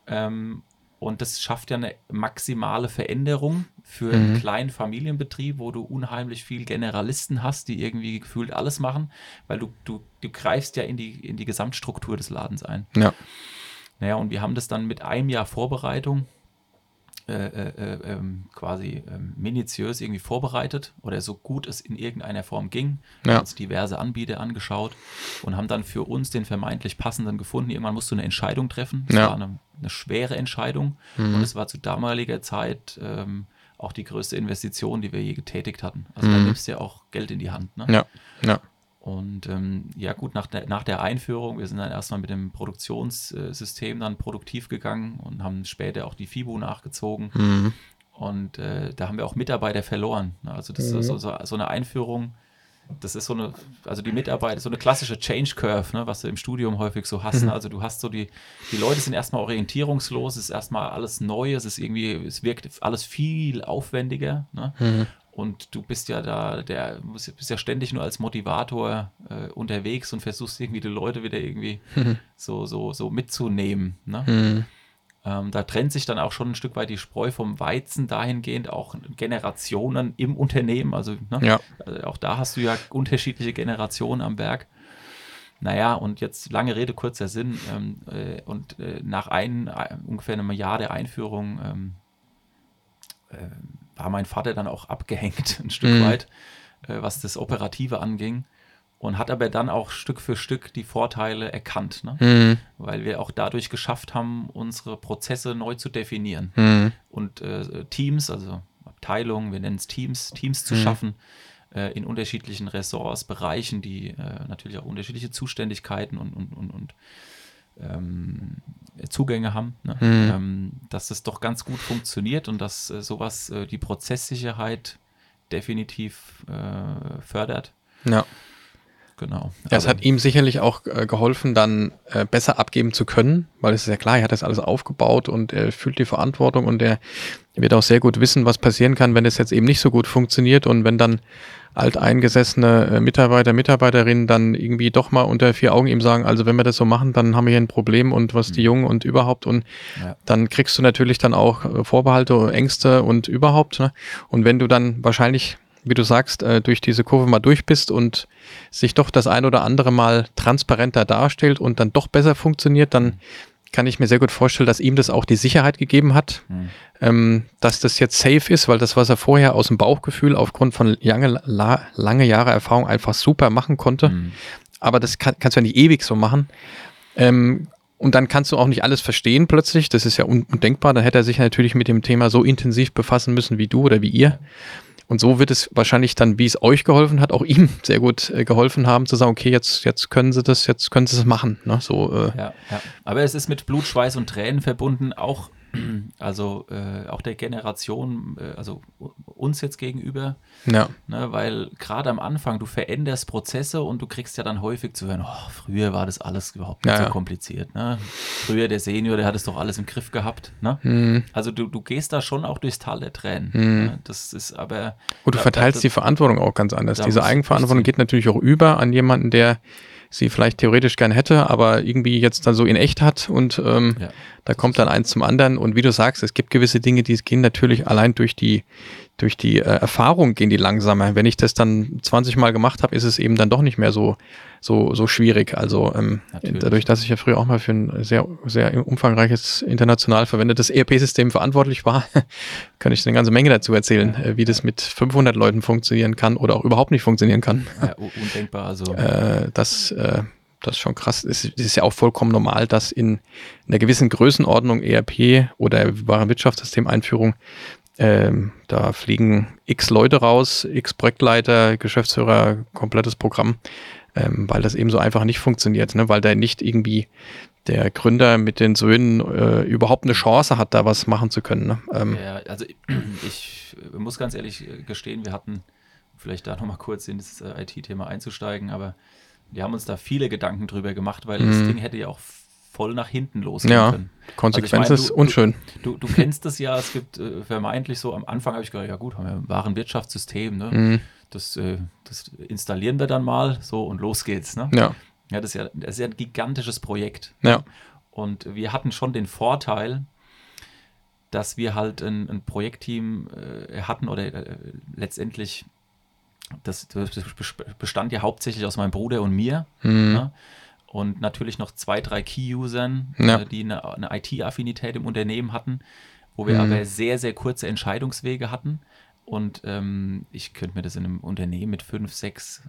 Ähm, und das schafft ja eine maximale Veränderung für einen Mhm. kleinen Familienbetrieb, wo du unheimlich viel Generalisten hast, die irgendwie gefühlt alles machen, weil du, du, du greifst ja in die, in die Gesamtstruktur des Ladens ein. Ja. Naja, und wir haben das dann mit einem Jahr Vorbereitung äh, äh, äh, ähm, quasi ähm, minutiös irgendwie vorbereitet oder so gut es in irgendeiner Form ging. Ja. Haben uns diverse Anbieter angeschaut und haben dann für uns den vermeintlich passenden gefunden. Irgendwann musst du eine Entscheidung treffen. Es Ja. war eine, eine schwere Entscheidung Mhm. und es war zu damaliger Zeit ähm, auch die größte Investition, die wir je getätigt hatten. Also da Mhm. nimmst du ja auch Geld in die Hand. Ne? Ja. Ja. Und ähm, ja gut, nach der, nach der Einführung, wir sind dann erstmal mit dem Produktionssystem dann produktiv gegangen und haben später auch die FIBU nachgezogen. Mhm. Und äh, da haben wir auch Mitarbeiter verloren. Ne? Also das mhm. ist so, so, so, eine Einführung, das ist so eine, also die Mitarbeiter, so eine klassische Change Curve, ne, was du im Studium häufig so hast. Ne? Mhm. Also du hast so die, die Leute sind erstmal orientierungslos, es ist erstmal alles neu, es ist irgendwie, es wirkt alles viel aufwendiger. Ne? Mhm. Und du bist ja da, der bist ja ständig nur als Motivator äh, unterwegs und versuchst irgendwie die Leute wieder irgendwie mhm. so, so, so mitzunehmen. Ne? Mhm. Ähm, da trennt sich dann auch schon ein Stück weit die Spreu vom Weizen dahingehend, auch Generationen im Unternehmen. Also, ne? ja. also auch da hast du ja unterschiedliche Generationen am Berg. Naja, und jetzt lange Rede, kurzer Sinn. Ähm, äh, und äh, nach ein, äh, ungefähr einem Jahr der Einführung ähm, äh, war mein Vater dann auch abgehängt, ein Stück mhm. weit, äh, was das Operative anging. Und hat aber dann auch Stück für Stück die Vorteile erkannt, ne? mhm. weil wir auch dadurch geschafft haben, unsere Prozesse neu zu definieren. Mhm. Und äh, Teams, also Abteilungen, wir nennen es Teams, Teams zu mhm. schaffen äh, in unterschiedlichen Ressorts, Bereichen, die äh, natürlich auch unterschiedliche Zuständigkeiten und, und, und, und ähm, Zugänge haben, ne? mhm. ähm, dass das doch ganz gut funktioniert und dass äh, sowas äh, die Prozesssicherheit definitiv äh, fördert. Ja. Genau. Ja, es hat ihm sicherlich auch äh, geholfen, dann äh, besser abgeben zu können, weil es ist ja klar, er hat das alles aufgebaut und er fühlt die Verantwortung und er wird auch sehr gut wissen, was passieren kann, wenn es jetzt eben nicht so gut funktioniert und wenn dann alteingesessene äh, Mitarbeiter, Mitarbeiterinnen dann irgendwie doch mal unter vier Augen ihm sagen, also wenn wir das so machen, dann haben wir hier ein Problem und was die mhm. Jungen und überhaupt und ja. dann kriegst du natürlich dann auch äh, Vorbehalte, Ängste und überhaupt. Ne? Und wenn du dann wahrscheinlich, wie du sagst, äh, durch diese Kurve mal durch bist und sich doch das ein oder andere mal transparenter darstellt und dann doch besser funktioniert, dann mhm kann ich mir sehr gut vorstellen, dass ihm das auch die Sicherheit gegeben hat, mhm. ähm, dass das jetzt safe ist, weil das, was er vorher aus dem Bauchgefühl aufgrund von lange, la, lange Jahre Erfahrung einfach super machen konnte. Mhm. Aber das kann, kannst du ja nicht ewig so machen. Ähm, und dann kannst du auch nicht alles verstehen plötzlich. Das ist ja undenkbar. Dann hätte er sich natürlich mit dem Thema so intensiv befassen müssen wie du oder wie ihr. Und so wird es wahrscheinlich dann, wie es euch geholfen hat, auch ihm sehr gut äh, geholfen haben, zu sagen, okay, jetzt, jetzt können sie das, jetzt können sie es machen. Ne? So, äh. ja, ja. Aber es ist mit Blut, Schweiß und Tränen verbunden, auch also äh, auch der Generation, äh, also uns jetzt gegenüber. Ja. Ne, weil gerade am Anfang, du veränderst Prozesse und du kriegst ja dann häufig zu hören, oh, früher war das alles überhaupt nicht ja, so ja. kompliziert. Ne? Früher der Senior, der hat es doch alles im Griff gehabt. Ne? Mhm. Also du, du gehst da schon auch durchs Tal der Tränen. Mhm. Ne? Das ist aber. Und du da, verteilst da, die Verantwortung auch ganz anders. Diese Eigenverantwortung geht natürlich auch über an jemanden, der sie vielleicht theoretisch gern hätte, aber irgendwie jetzt dann so in echt hat und ähm, ja. da kommt dann eins zum anderen und wie du sagst, es gibt gewisse Dinge, die gehen natürlich allein durch die durch die äh, Erfahrung gehen die langsamer. Wenn ich das dann 20 Mal gemacht habe, ist es eben dann doch nicht mehr so, so, so schwierig. Also ähm, dadurch, dass ich ja früher auch mal für ein sehr, sehr umfangreiches international verwendetes ERP-System verantwortlich war, kann ich eine ganze Menge dazu erzählen, ja. äh, wie das mit 500 Leuten funktionieren kann oder auch überhaupt nicht funktionieren kann. Ja, undenkbar. Also. Äh, das, äh, das ist schon krass. Es ist ja auch vollkommen normal, dass in einer gewissen Größenordnung ERP oder Warenwirtschaftssystem-Einführung ähm, da fliegen x Leute raus, x Projektleiter, Geschäftsführer, komplettes Programm, ähm, weil das eben so einfach nicht funktioniert, ne? weil da nicht irgendwie der Gründer mit den Söhnen äh, überhaupt eine Chance hat, da was machen zu können. Ne? Ähm, ja, also ich muss ganz ehrlich gestehen, wir hatten vielleicht da nochmal kurz in das äh, IT-Thema einzusteigen, aber wir haben uns da viele Gedanken drüber gemacht, weil mhm. das Ding hätte ja auch voll nach hinten losgehen ja, können. Konsequenz also ich mein, ist unschön. Du, du, du, kennst das ja, es gibt äh, vermeintlich so, am Anfang habe ich gedacht, ja gut, haben wir ein Warenwirtschaftssystem, ne? Mhm. Das, äh, das, installieren wir dann mal so und los geht's. Ne? Ja. Ja, das ist ja, das ist ja ein gigantisches Projekt. Ja. Und wir hatten schon den Vorteil, dass wir halt ein, ein Projektteam äh, hatten oder äh, letztendlich, das, das, bestand ja hauptsächlich aus meinem Bruder und mir. Mhm. Ne? Und natürlich noch zwei, drei Key-Usern, ja. äh, die eine, eine IT-Affinität im Unternehmen hatten, wo wir mhm. aber sehr, sehr kurze Entscheidungswege hatten. Und ähm, ich könnte mir das in einem Unternehmen mit 5, 6,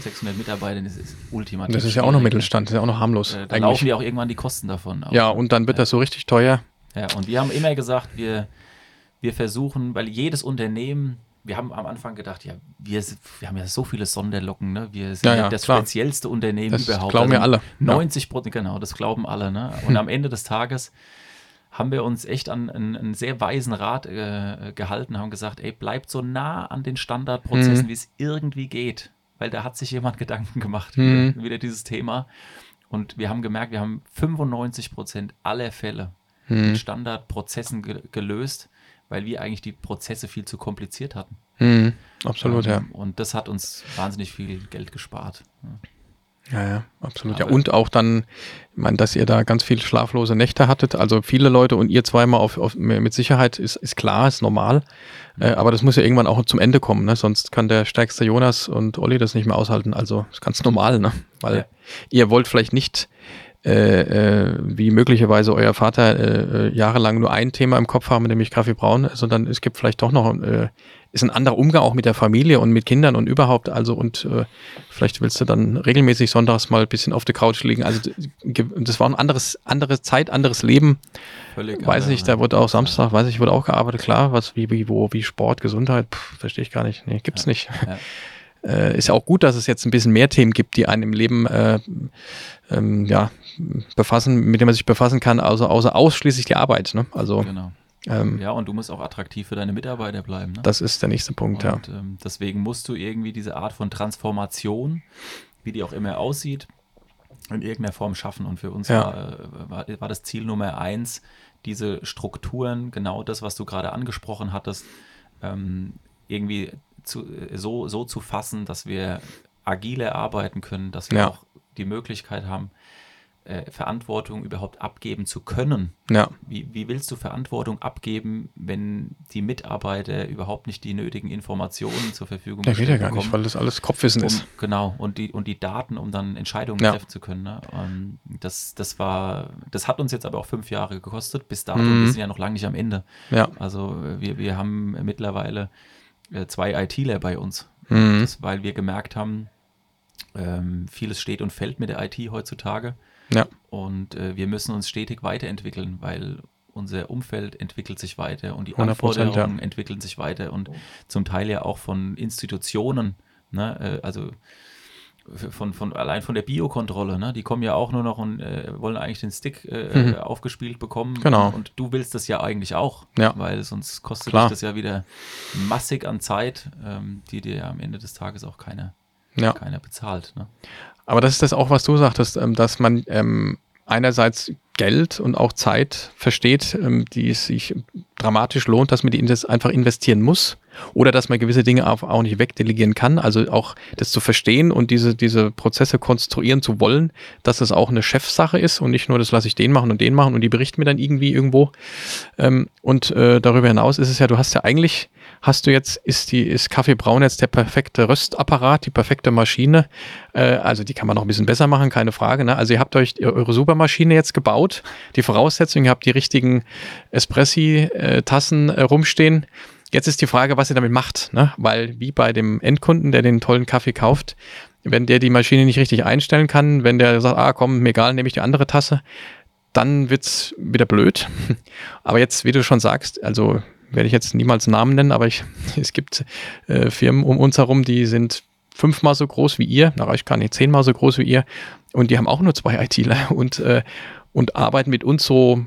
600 Mitarbeitern, das ist ultimativ. Das ist ja auch noch Mittelstand, das ist ja auch noch harmlos. Äh, da laufen die auch irgendwann die Kosten davon. Auch. Ja, und dann wird ja. das so richtig teuer. Ja, und wir haben immer gesagt, wir, wir versuchen, weil jedes Unternehmen wir haben am Anfang gedacht, ja, wir, wir haben ja so viele Sonderlocken, ne? Wir sind ja, ja, das klar. speziellste Unternehmen das überhaupt. Glauben also wir alle. 90 Prozent, genau, das glauben alle, ne? Und am Ende des Tages haben wir uns echt an einen, sehr weisen Rat äh, gehalten, haben gesagt, ey, bleibt so nah an den Standardprozessen, Mhm. wie es irgendwie geht. Weil da hat sich jemand Gedanken gemacht, Mhm. wieder, wieder dieses Thema. Und wir haben gemerkt, wir haben 95 Prozent aller Fälle Mhm. mit Standardprozessen ge gelöst, weil wir eigentlich die Prozesse viel zu kompliziert hatten. Mhm. Absolut, ja. Ähm, Und das hat uns wahnsinnig viel Geld gespart. Ja, ja, absolut. Ja, Aber- und auch dann, ich meine, dass ihr da ganz viele schlaflose Nächte hattet, also viele Leute und ihr zweimal auf, auf mit Sicherheit ist, ist klar, ist normal. Äh, aber das muss ja irgendwann auch zum Ende kommen, ne? Sonst kann der stärkste Jonas und Olli das nicht mehr aushalten. Also ist ganz normal, ne? Weil Ja. ihr wollt vielleicht nicht äh, äh, wie möglicherweise euer Vater äh, äh, jahrelang nur ein Thema im Kopf haben, nämlich Kaffee braun, sondern es gibt vielleicht doch noch äh, ist ein anderer Umgang auch mit der Familie und mit Kindern und überhaupt. Also und vielleicht willst du dann regelmäßig sonntags mal ein bisschen auf der Couch liegen. Also das war ein anderes, andere Zeit, anderes Leben. Völlig Weiß andere- ich, da wurde auch Samstag, weiß ich, wurde auch gearbeitet, klar, was wie, wie, wo, wie Sport, Gesundheit, verstehe ich gar nicht. Nee, gibt's Ja. nicht. Ja. Äh, ist ja auch gut, dass es jetzt ein bisschen mehr Themen gibt, die einen im Leben äh, ähm, ja, befassen, mit denen man sich befassen kann, also außer ausschließlich die Arbeit. Ne? Also Genau. ähm, Ja, und du musst auch attraktiv für deine Mitarbeiter bleiben. Ne? das ist der nächste Punkt, ja. Und ähm, deswegen musst du irgendwie diese Art von Transformation, wie die auch immer aussieht, in irgendeiner Form schaffen. Und für uns Ja. war, äh, war, war das Ziel Nummer eins, diese Strukturen, genau das, was du gerade angesprochen hattest, ähm, irgendwie zu, äh, so, so zu fassen, dass wir agiler arbeiten können, dass wir Ja. auch die Möglichkeit haben, äh, Verantwortung überhaupt abgeben zu können. Ja, Wie, wie willst du Verantwortung abgeben, wenn die Mitarbeiter überhaupt nicht die nötigen Informationen zur Verfügung der geht ja gar nicht, bekommen? weil das alles Kopfwissen um, ist. Genau, und die, und die Daten, um dann Entscheidungen Ja. treffen zu können. Ne? Ähm, das, das war, das hat uns jetzt aber auch fünf Jahre gekostet, bis dato, Mhm. wir sind ja noch lange nicht am Ende. Ja. Also äh, wir, wir haben mittlerweile zwei ITler bei uns, Mhm. das, weil wir gemerkt haben, ähm, vieles steht und fällt mit der IT heutzutage. Ja. Und äh, wir müssen uns stetig weiterentwickeln, weil unser Umfeld entwickelt sich weiter und die 100%, Anforderungen entwickeln sich weiter und zum Teil ja auch von Institutionen, ne? äh, also von, von allein von der Biokontrolle, ne? die kommen ja auch nur noch und äh, wollen eigentlich den Stick äh, Mhm. aufgespielt bekommen. Genau. Und du willst das ja eigentlich auch, Ja. weil sonst kostet Klar. dich das ja wieder massig an Zeit, ähm, die dir ja am Ende des Tages auch keiner, Ja. keiner bezahlt. Ne? Aber das ist das auch, was du sagtest, ähm, dass man ähm, einerseits Geld und auch Zeit versteht, ähm, die es sich dramatisch lohnt, dass man die einfach investieren muss oder dass man gewisse Dinge auch, auch nicht wegdelegieren kann. Also auch das zu verstehen und diese, diese Prozesse konstruieren zu wollen, dass es auch eine Chefsache ist und nicht nur, das lasse ich den machen und den machen und die berichten mir dann irgendwie irgendwo. Ähm, und äh, darüber hinaus ist es ja, du hast ja eigentlich, hast du jetzt, ist die, ist Kaffee Braun jetzt der perfekte Röstapparat, die perfekte Maschine. Äh, also die kann man noch ein bisschen besser machen, keine Frage. Ne? Also ihr habt euch eure Supermaschine jetzt gebaut, die Voraussetzungen, ihr habt die richtigen Espressi-Tassen äh, rumstehen. Jetzt ist die Frage, was ihr damit macht, ne? weil wie bei dem Endkunden, der den tollen Kaffee kauft, wenn der die Maschine nicht richtig einstellen kann, wenn der sagt, ah komm, mir egal, nehme ich die andere Tasse, dann wird's wieder blöd. Aber jetzt, wie du schon sagst, also werde ich jetzt niemals Namen nennen, aber ich, es gibt äh, Firmen um uns herum, die sind fünfmal so groß wie ihr, na reicht gar nicht, zehnmal so groß wie ihr. Und die haben auch nur zwei ITler und, äh, und arbeiten mit uns so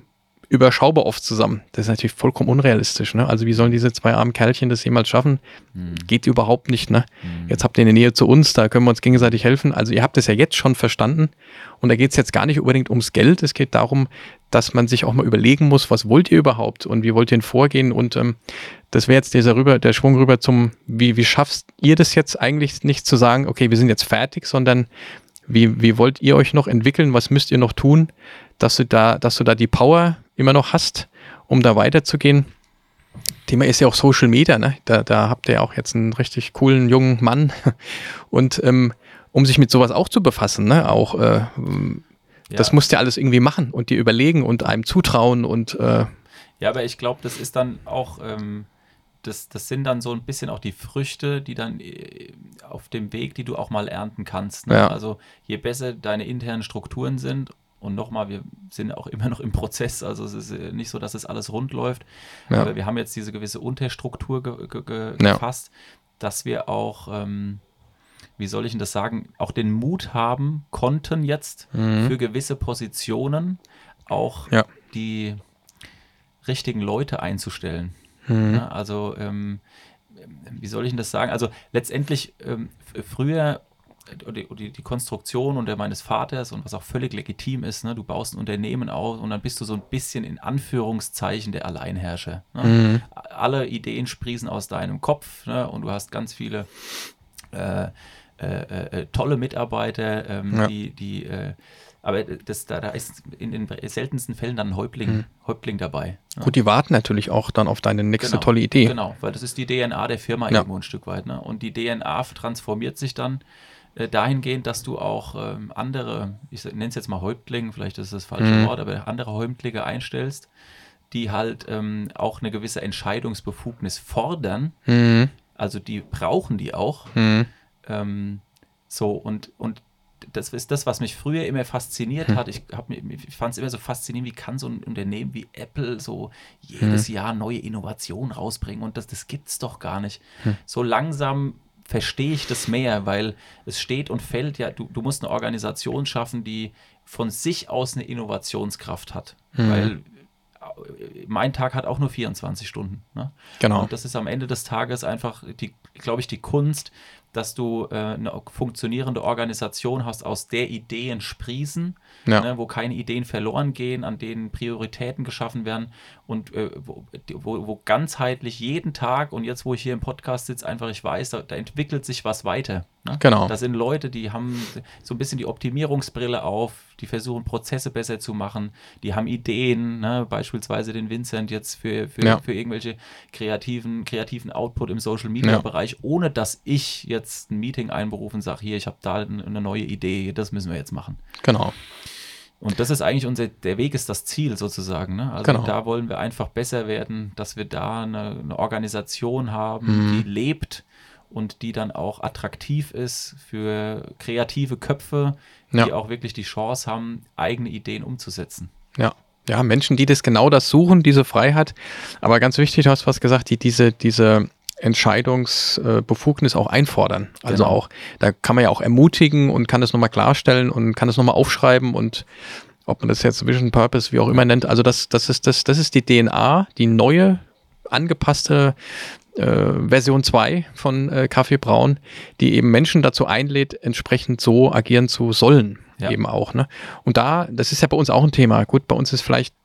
überschaubar oft zusammen. Das ist natürlich vollkommen unrealistisch. Ne? Also wie sollen diese zwei armen Kerlchen das jemals schaffen? Hm. Geht überhaupt nicht. Ne? Hm. Jetzt habt ihr eine Nähe zu uns, da können wir uns gegenseitig helfen. Also ihr habt es ja jetzt schon verstanden. Und da geht es jetzt gar nicht unbedingt ums Geld. Es geht darum, dass man sich auch mal überlegen muss, was wollt ihr überhaupt und wie wollt ihr denn vorgehen? Und ähm, das wäre jetzt dieser rüber, der Schwung rüber zum, wie, wie schaffst ihr das jetzt eigentlich nicht zu sagen, okay, wir sind jetzt fertig, sondern wie, wie wollt ihr euch noch entwickeln? Was müsst ihr noch tun, dass du da, dass du da die Power immer noch hast, um da weiterzugehen? Thema ist ja auch Social Media, ne? Da, da habt ihr auch jetzt einen richtig coolen jungen Mann. Und ähm, um sich mit sowas auch zu befassen, ne? Auch äh, das Ja. musst du ja alles irgendwie machen und dir überlegen und einem zutrauen und äh, Ja, aber ich glaube, das ist dann auch, ähm, das, das sind dann so ein bisschen auch die Früchte, die dann äh, auf dem Weg, die du auch mal ernten kannst. Ne? Ja. Also je besser deine internen Strukturen sind, und nochmal, wir sind auch immer noch im Prozess, also es ist äh, nicht so, dass es alles rund läuft, Ja. aber wir haben jetzt diese gewisse Unterstruktur ge ge ge Ja. gefasst, dass wir auch, ähm, wie soll ich denn das sagen, auch den Mut haben konnten jetzt Mhm. für gewisse Positionen auch Ja. die richtigen Leute einzustellen. Mhm. Also, ähm, wie soll ich denn das sagen? Also, letztendlich, ähm, früher die, die, die Konstruktion unter meines Vaters und was auch völlig legitim ist, ne? du baust ein Unternehmen auf und dann bist du so ein bisschen in Anführungszeichen der Alleinherrscher. Ne? Mhm. Alle Ideen sprießen aus deinem Kopf ne? und du hast ganz viele äh, äh, äh, tolle Mitarbeiter, ähm, Ja. die, die äh, aber das, da, da ist in den seltensten Fällen dann ein Häuptling, Mhm. Häuptling dabei. ne? Gut, die warten natürlich auch dann auf deine nächste Genau, tolle Idee. Genau, weil das ist die DNA der Firma Ja. irgendwo ein Stück weit. Ne? Und die DNA transformiert sich dann äh, dahingehend, dass du auch ähm, andere, ich nenne es jetzt mal Häuptling, vielleicht ist das das falsche Mhm. Wort, aber andere Häuptlinge einstellst, die halt ähm, auch eine gewisse Entscheidungsbefugnis fordern. Mhm. Also die brauchen die auch. Mhm. Ähm, so, und, und das ist das, was mich früher immer fasziniert hat. Ich, ich fand es immer so faszinierend, wie kann so ein Unternehmen wie Apple so jedes Jahr neue Innovationen rausbringen und das, das gibt es doch gar nicht. So langsam verstehe ich das mehr, weil es steht und fällt ja, du, du musst eine Organisation schaffen, die von sich aus eine Innovationskraft hat. Weil äh, mein Tag hat auch nur 24 Stunden. Ne? Genau. Und das ist am Ende des Tages einfach, die, glaube ich, die Kunst, dass du äh, eine funktionierende Organisation hast, aus der Ideen sprießen, Ja. ne, wo keine Ideen verloren gehen, an denen Prioritäten geschaffen werden und äh, wo, wo, ganzheitlich jeden Tag und jetzt, wo ich hier im Podcast sitze, einfach ich weiß, da, da entwickelt sich was weiter. Ne? Genau. Das sind Leute, die haben so ein bisschen die Optimierungsbrille auf, die versuchen Prozesse besser zu machen, die haben Ideen, ne? beispielsweise den Vincent jetzt für, für, Ja. für irgendwelche kreativen, kreativen Output im Social Media Ja. Bereich, ohne dass ich jetzt ein Meeting einberufe und sage, hier, ich habe da eine eine neue Idee, das müssen wir jetzt machen. Genau. Und das ist eigentlich unser, der Weg ist das Ziel sozusagen. Ne? Also Genau. da wollen wir einfach besser werden, dass wir da eine, eine Organisation haben, Mhm. die lebt und die dann auch attraktiv ist für kreative Köpfe, die Ja. auch wirklich die Chance haben, eigene Ideen umzusetzen. Ja. Ja, Menschen, die das genau das suchen, diese Freiheit. Aber ganz wichtig, du hast was gesagt, die diese, diese Entscheidungsbefugnis auch einfordern. Also Genau. auch, da kann man ja auch ermutigen und kann das nochmal klarstellen und kann das nochmal aufschreiben und ob man das jetzt Vision Purpose, wie auch immer nennt. Also das, das ist das, das ist die DNA, die neue, angepasste äh, Version 2 von äh, Kaffee Braun, die eben Menschen dazu einlädt, entsprechend so agieren zu sollen. Ja. Eben auch. Ne? Und da, das ist ja bei uns auch ein Thema. Gut, bei uns ist vielleicht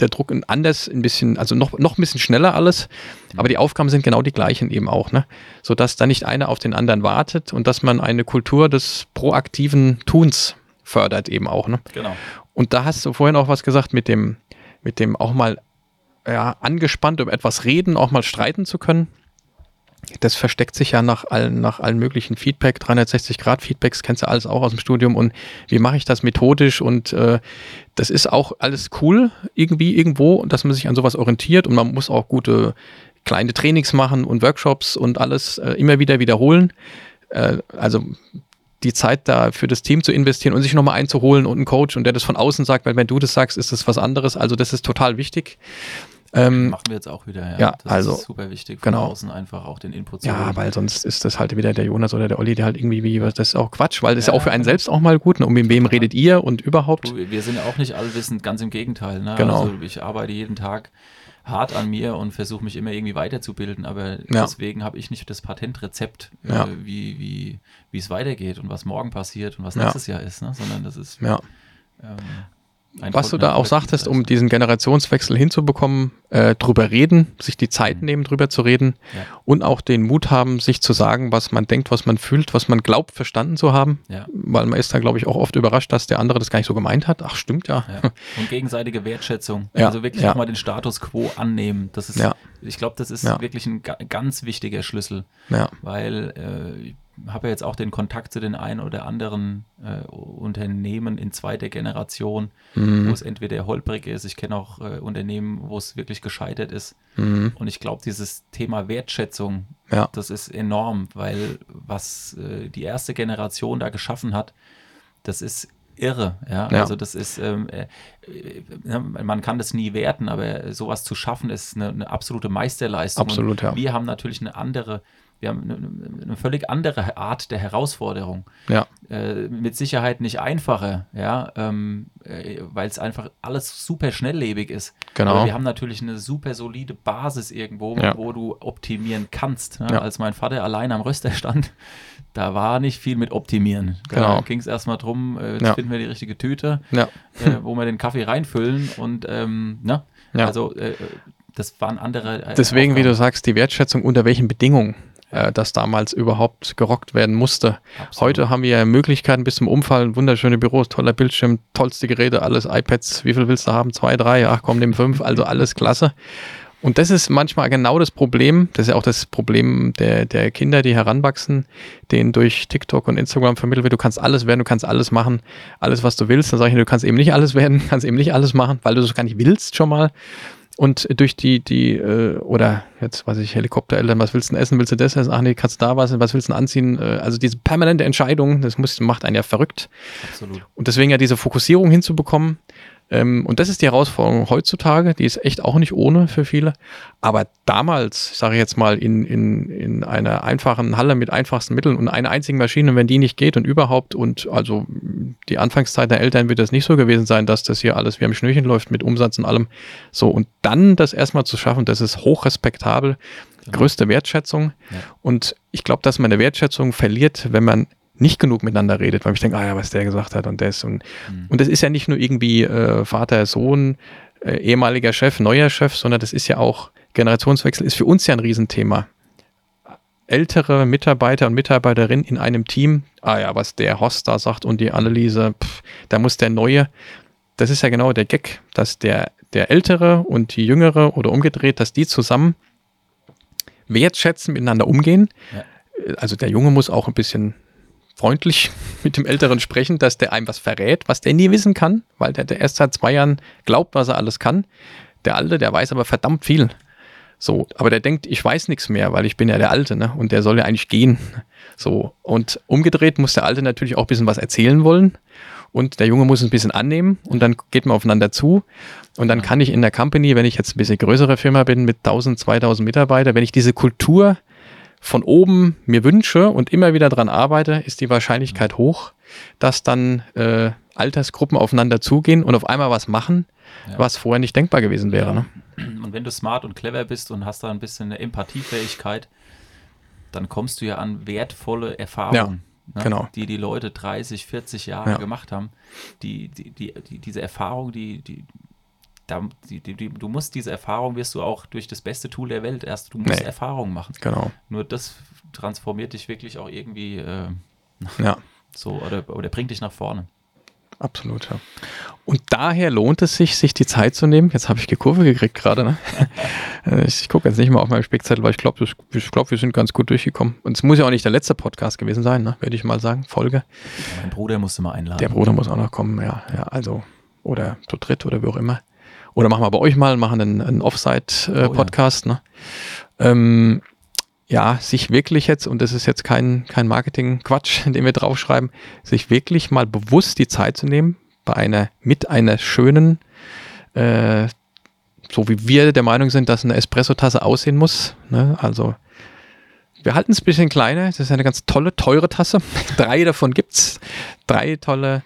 der Druck anders, ein bisschen, also noch, noch ein bisschen schneller alles, aber die Aufgaben sind genau die gleichen eben auch, ne? Sodass da nicht einer auf den anderen wartet und dass man eine Kultur des proaktiven Tuns fördert eben auch, ne? Genau. Und da hast du vorhin auch was gesagt mit dem, mit dem auch mal ja, angespannt über etwas reden, auch mal streiten zu können. Das versteckt sich ja nach allen, nach allen möglichen Feedback, 360-Grad-Feedbacks, kennst du alles auch aus dem Studium. Und wie mache ich das methodisch? Und äh, das ist auch alles cool, irgendwie, irgendwo, dass man sich an sowas orientiert und man muss auch gute kleine Trainings machen und Workshops und alles äh, immer wieder wiederholen. Äh, also die Zeit da für das Team zu investieren und sich nochmal einzuholen und einen Coach und der das von außen sagt, weil wenn du das sagst, ist das was anderes. Also das ist total wichtig. Ähm, Machen wir jetzt auch wieder. Ja, Ja, das also, ist super wichtig, von genau. außen einfach auch den Input zu ja, holen. weil sonst ist das halt wieder der Jonas oder der Olli, der halt irgendwie, wie, das ist auch Quatsch, weil das ist ja Ja, auch für einen genau. selbst auch mal gut. Ne? Und mit wem redet ihr und überhaupt? Du, wir sind ja auch nicht allwissend, ganz im Gegenteil. Ne? Genau. Also ich arbeite jeden Tag hart an mir und versuche mich immer irgendwie weiterzubilden, aber Ja. deswegen habe ich nicht das Patentrezept, Ja. äh, wie, wie, wie es weitergeht und was morgen passiert und was Ja. nächstes Jahr ist, ne? sondern das ist Ja. ähm, ein Was du da auch sagtest, um diesen Generationswechsel hinzubekommen, äh, drüber reden, sich die Zeit nehmen, drüber zu reden Ja. und auch den Mut haben, sich zu sagen, was man denkt, was man fühlt, was man glaubt, verstanden zu haben. Ja. Weil man ist da, glaube ich, auch oft überrascht, dass der andere das gar nicht so gemeint hat. Ach, stimmt ja. Ja. Und gegenseitige Wertschätzung. Also wirklich ja. auch mal den Status quo annehmen. Das ist, Ja. ich glaube, das ist Ja. wirklich ein ga ganz wichtiger Schlüssel. Weil äh, habe ja jetzt auch den Kontakt zu den einen oder anderen äh, Unternehmen in zweiter Generation, Mhm. wo es entweder holprig ist. Ich kenne auch äh, Unternehmen, wo es wirklich gescheitert ist. Mhm. Und ich glaube, dieses Thema Wertschätzung, Ja. das ist enorm, weil was äh, die erste Generation da geschaffen hat, das ist irre. Ja? Ja. Also das ist, ähm, äh, äh, man kann das nie werten, aber sowas zu schaffen ist eine, eine absolute Meisterleistung. Absolut, ja. Wir haben natürlich eine andere wir haben eine, eine völlig andere Art der Herausforderung. Ja. Äh, mit Sicherheit nicht einfacher, ja, ähm, äh, weil es einfach alles super schnelllebig ist. Genau. Aber wir haben natürlich eine super solide Basis irgendwo, Ja. wo du optimieren kannst. Ne? Ja. Als mein Vater allein am Röster stand, da war nicht viel mit optimieren. Genau. Da ging es erstmal drum, äh, jetzt Ja. finden wir die richtige Tüte, äh, wo wir den Kaffee reinfüllen und ähm, ne? Also äh, das waren andere. Äh, Deswegen, wie du Aufgaben. sagst, die Wertschätzung, unter welchen Bedingungen äh, das damals überhaupt gerockt werden musste. Absolut. Heute haben wir Möglichkeiten bis zum Umfallen, wunderschöne Büros, toller Bildschirm, tollste Geräte, alles, iPads, wie viel willst du haben? Zwei, drei, ach komm, nimm fünf, also alles klasse. Und das ist manchmal genau das Problem, das ist ja auch das Problem der, der Kinder, die heranwachsen, denen durch TikTok und Instagram vermittelt wird, du kannst alles werden, du kannst alles machen, alles, was du willst. Dann sage ich, du kannst eben nicht alles werden, kannst eben nicht alles machen, weil du das gar nicht willst schon mal. Und durch die, die, äh, oder jetzt weiß ich, Helikoptereltern, was willst du denn essen? Willst du das essen? Ach nee, kannst du da was, was willst du denn anziehen? Äh, also diese permanente Entscheidung, das muss, macht einen ja verrückt. Absolut. Und deswegen ja diese Fokussierung hinzubekommen. Ähm, und das ist die Herausforderung heutzutage, die ist echt auch nicht ohne für viele. Aber damals, sage ich jetzt mal, in, in, in einer einfachen Halle mit einfachsten Mitteln und einer einzigen Maschine, wenn die nicht geht und überhaupt, und also die Anfangszeit der Eltern wird das nicht so gewesen sein, dass das hier alles wie am Schnürchen läuft mit Umsatz und allem. So, und dann das erstmal zu schaffen, das ist hochrespektabel, Genau. größte Wertschätzung. Ja. Und ich glaube, dass man eine Wertschätzung verliert, wenn man nicht genug miteinander redet, weil ich denke, ah ja, was der gesagt hat und das und Mhm. und das ist ja nicht nur irgendwie äh, Vater, Sohn, äh, ehemaliger Chef, neuer Chef, sondern das ist ja auch Generationswechsel ist für uns ja ein Riesenthema. Ältere Mitarbeiter und Mitarbeiterinnen in einem Team, ah ja, was der Horst da sagt und die Anneliese, pff, da muss der Neue, das ist ja genau der Gag, dass der, der Ältere und die Jüngere oder umgedreht, dass die zusammen wertschätzen, miteinander umgehen. Ja. Also der Junge muss auch ein bisschen freundlich mit dem Älteren sprechen, dass der einem was verrät, was der nie wissen kann, weil der, der erst seit zwei Jahren glaubt, was er alles kann. Der Alte, der weiß aber verdammt viel. So, aber der denkt, ich weiß nichts mehr, weil ich bin ja der Alte, ne? Und der soll ja eigentlich gehen. So, und umgedreht muss der Alte natürlich auch ein bisschen was erzählen wollen. Und der Junge muss es ein bisschen annehmen und dann geht man aufeinander zu. Und dann kann ich in der Company, wenn ich jetzt ein bisschen größere Firma bin mit 1000, 2000 Mitarbeitern, wenn ich diese Kultur von oben mir wünsche und immer wieder dran arbeite, ist die Wahrscheinlichkeit hoch, dass dann äh, Altersgruppen aufeinander zugehen und auf einmal was machen, Ja. was vorher nicht denkbar gewesen wäre. Ne? Und wenn du smart und clever bist und hast da ein bisschen eine Empathiefähigkeit, dann kommst du ja an wertvolle Erfahrungen, ne, genau. die die Leute 30, 40 Jahre Ja. gemacht haben. Die, die, die, die, diese Erfahrung, die, die, da, die, die, du musst diese Erfahrung wirst du auch durch das beste Tool der Welt erst, du musst Nee. Erfahrungen machen. Genau. Nur das transformiert dich wirklich auch irgendwie äh, Ja. so oder, oder bringt dich nach vorne. Absolut, ja. Und daher lohnt es sich, sich die Zeit zu nehmen. Jetzt habe ich die Kurve gekriegt gerade. Ne? Äh, ich gucke jetzt nicht mal auf meinen Spickzettel, weil ich glaube, ich glaub, wir sind ganz gut durchgekommen. Und es muss ja auch nicht der letzte Podcast gewesen sein, ne? würde ich mal sagen. Folge. Mein Bruder musste mal einladen. Der Bruder muss auch noch kommen, ja. ja also, oder zu dritt oder wie auch immer. Oder machen wir bei euch mal, machen einen, einen Oh ja. Offside-Podcast. ne? ähm, ja, sich wirklich jetzt, und das ist jetzt kein, kein Marketing-Quatsch, den wir draufschreiben, sich wirklich mal bewusst die Zeit zu nehmen, bei einer, mit einer schönen, äh, so wie wir der Meinung sind, dass eine Espresso-Tasse aussehen muss. Ne? Also, wir halten es ein bisschen kleiner. Das ist eine ganz tolle, teure Tasse. Drei davon gibt's. Drei tolle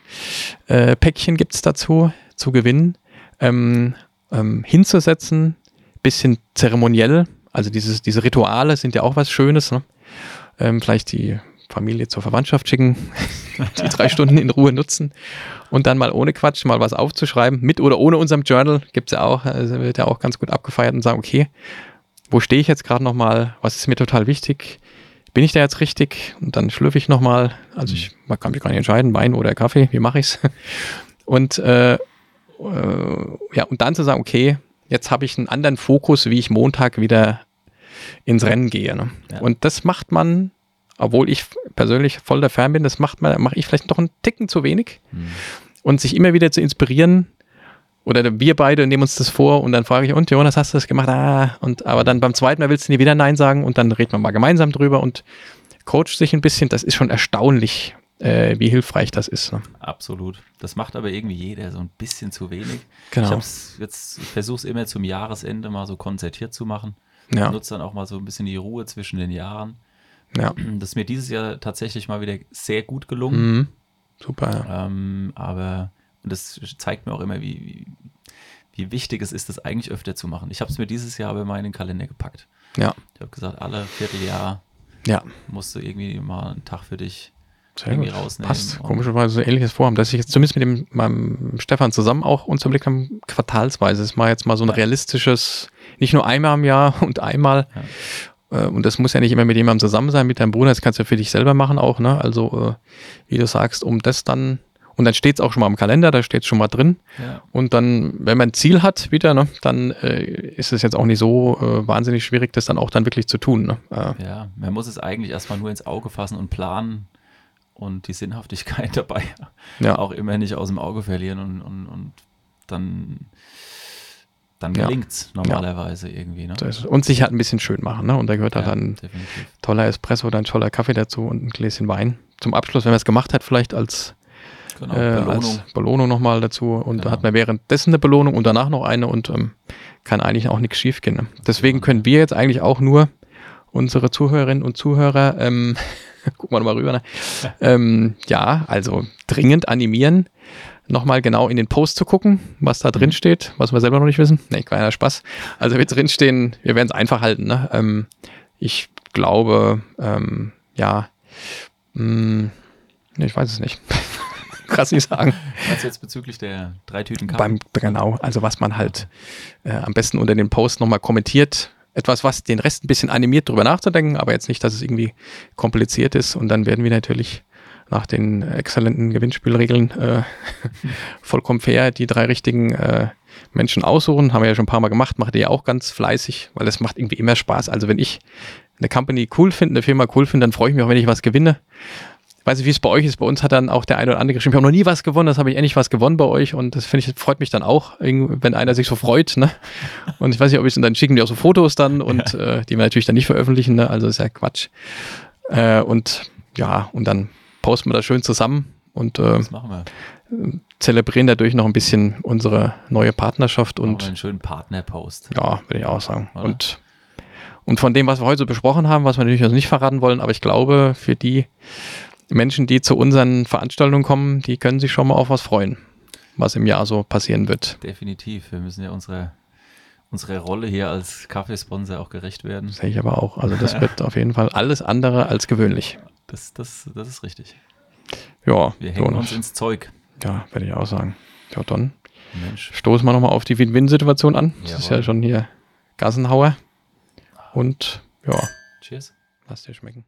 äh, Päckchen gibt's dazu zu gewinnen. Ähm, ähm, hinzusetzen, bisschen zeremoniell. Also dieses, diese Rituale sind ja auch was Schönes. Ne? Ähm, vielleicht die Familie zur Verwandtschaft schicken, die drei Stunden in Ruhe nutzen und dann mal ohne Quatsch mal was aufzuschreiben, mit oder ohne unserem Journal, gibt's ja auch, also wird ja auch ganz gut abgefeiert und sagen, okay, wo stehe ich jetzt gerade nochmal, was ist mir total wichtig, bin ich da jetzt richtig und dann schlürfe ich nochmal, also ich man kann mich gar nicht entscheiden, Wein oder Kaffee, wie mache ich's? Und äh, äh, ja, und dann zu sagen, okay, jetzt habe ich einen anderen Fokus, wie ich Montag wieder ins Rennen gehe. Ne? Ja. Und das macht man, obwohl ich persönlich voll der Fan bin, das macht man, mache ich vielleicht noch einen Ticken zu wenig. Hm. Und sich immer wieder zu inspirieren, oder wir beide nehmen uns das vor und dann frage ich, und Jonas, hast du das gemacht? Ah, und aber dann beim zweiten Mal willst du nie wieder Nein sagen und dann reden wir mal gemeinsam drüber und coacht sich ein bisschen. Das ist schon erstaunlich, äh, wie hilfreich das ist. Ne? Absolut. Das macht aber irgendwie jeder so ein bisschen zu wenig. Genau. Ich jetzt, ich versuche es immer zum Jahresende mal so konzertiert zu machen. Ja. Nutze dann auch mal so ein bisschen die Ruhe zwischen den Jahren. Ja. Das ist mir dieses Jahr tatsächlich mal wieder sehr gut gelungen. Mhm. Super, ja. Ähm, aber und das zeigt mir auch immer, wie, wie, wie wichtig es ist, das eigentlich öfter zu machen. Ich habe es mir dieses Jahr aber mal in den Kalender gepackt. Ja. Ich habe gesagt, alle Vierteljahr Ja, musst du irgendwie mal einen Tag für dich sehr irgendwie gut. rausnehmen. Passt. Komischerweise so ähnliches Vorhaben, dass ich jetzt zumindest mit dem meinem Stefan zusammen auch uns überlegt haben, quartalsweise. Das ist mal jetzt mal so ein Ja. realistisches, nicht nur einmal im Jahr und einmal. Äh, Und das muss ja nicht immer mit jemandem zusammen sein, mit deinem Bruder. Das kannst du ja für dich selber machen auch, ne? Also, äh, wie du sagst, um das dann, und dann steht es auch schon mal im Kalender, da steht es schon mal drin. Ja, Und dann, wenn man ein Ziel hat, wieder, ne, dann äh, ist es jetzt auch nicht so äh, wahnsinnig schwierig, das dann auch dann wirklich zu tun. Ne? Äh, ja, man muss es eigentlich erstmal nur ins Auge fassen und planen und die Sinnhaftigkeit dabei ja, auch immer nicht aus dem Auge verlieren und, und, und dann, dann Ja. gelingt es normalerweise irgendwie. Ne? und sich halt ein bisschen schön machen. Ne? Und da gehört halt Ja, dann definitiv. toller Espresso oder ein toller Kaffee dazu und ein Gläschen Wein. Zum Abschluss, wenn man es gemacht hat, vielleicht als, Genau, äh, Belohnung. als Belohnung nochmal dazu. Und da Genau. hat man währenddessen eine Belohnung und danach noch eine und ähm, kann eigentlich auch nichts schief gehen. Ne? Deswegen können wir jetzt eigentlich auch nur unsere Zuhörerinnen und Zuhörer, ähm, gucken wir nochmal rüber, ne? ähm, ja, also dringend animieren, nochmal genau in den Post zu gucken, was da drin steht, was wir selber noch nicht wissen. Nee, kleiner Spaß. Also wird drinstehen, wir werden es einfach halten. Ne? Ähm, ich glaube, ähm, ja, mh, nee, ich weiß es nicht. Krass nicht sagen. Was jetzt bezüglich der drei Tüten Kaffee? Beim, genau, also was man halt äh, am besten unter den Post nochmal kommentiert. Etwas, was den Rest ein bisschen animiert, drüber nachzudenken, aber jetzt nicht, dass es irgendwie kompliziert ist. Und dann werden wir natürlich nach den exzellenten Gewinnspielregeln äh, vollkommen fair die drei richtigen äh, Menschen aussuchen. Haben wir ja schon ein paar Mal gemacht, macht ihr ja auch ganz fleißig, weil es macht irgendwie immer Spaß. Also wenn ich eine Company cool finde, eine Firma cool finde, dann freue ich mich auch, wenn ich was gewinne. Weiß nicht, wie es bei euch ist. Bei uns hat dann auch der eine oder andere geschrieben, ich habe noch nie was gewonnen, das habe ich endlich was gewonnen bei euch und das finde ich, freut mich dann auch, wenn einer sich so freut. Ne? Und ich weiß nicht, ob ich und dann schicken die auch so Fotos dann und äh, die wir natürlich dann nicht veröffentlichen, ne? also ist ja Quatsch. Äh, und ja, und dann posten wir das schön zusammen und äh, Das machen wir. zelebrieren dadurch noch ein bisschen unsere neue Partnerschaft und einen schönen Partnerpost. ja, würde ich auch sagen. Oder? Und, und von dem, was wir heute so besprochen haben, was wir natürlich also nicht verraten wollen, aber ich glaube, für die Menschen, die zu unseren Veranstaltungen kommen, die können sich schon mal auf was freuen, was im Jahr so passieren wird. Definitiv. Wir müssen ja unsere, unsere Rolle hier als Kaffeesponsor auch gerecht werden. Sehe ich aber auch. Also das wird auf jeden Fall alles andere als gewöhnlich. Das, das, das ist richtig. Ja, Wir hängen Jonas. uns ins Zeug. ja, würde ich auch sagen. Ja, dann Mensch. stoßen wir nochmal auf die Win-Win-Situation an. Das ist Jawohl. ja schon hier Gassenhauer. Und ja, Cheers. lass dir schmecken.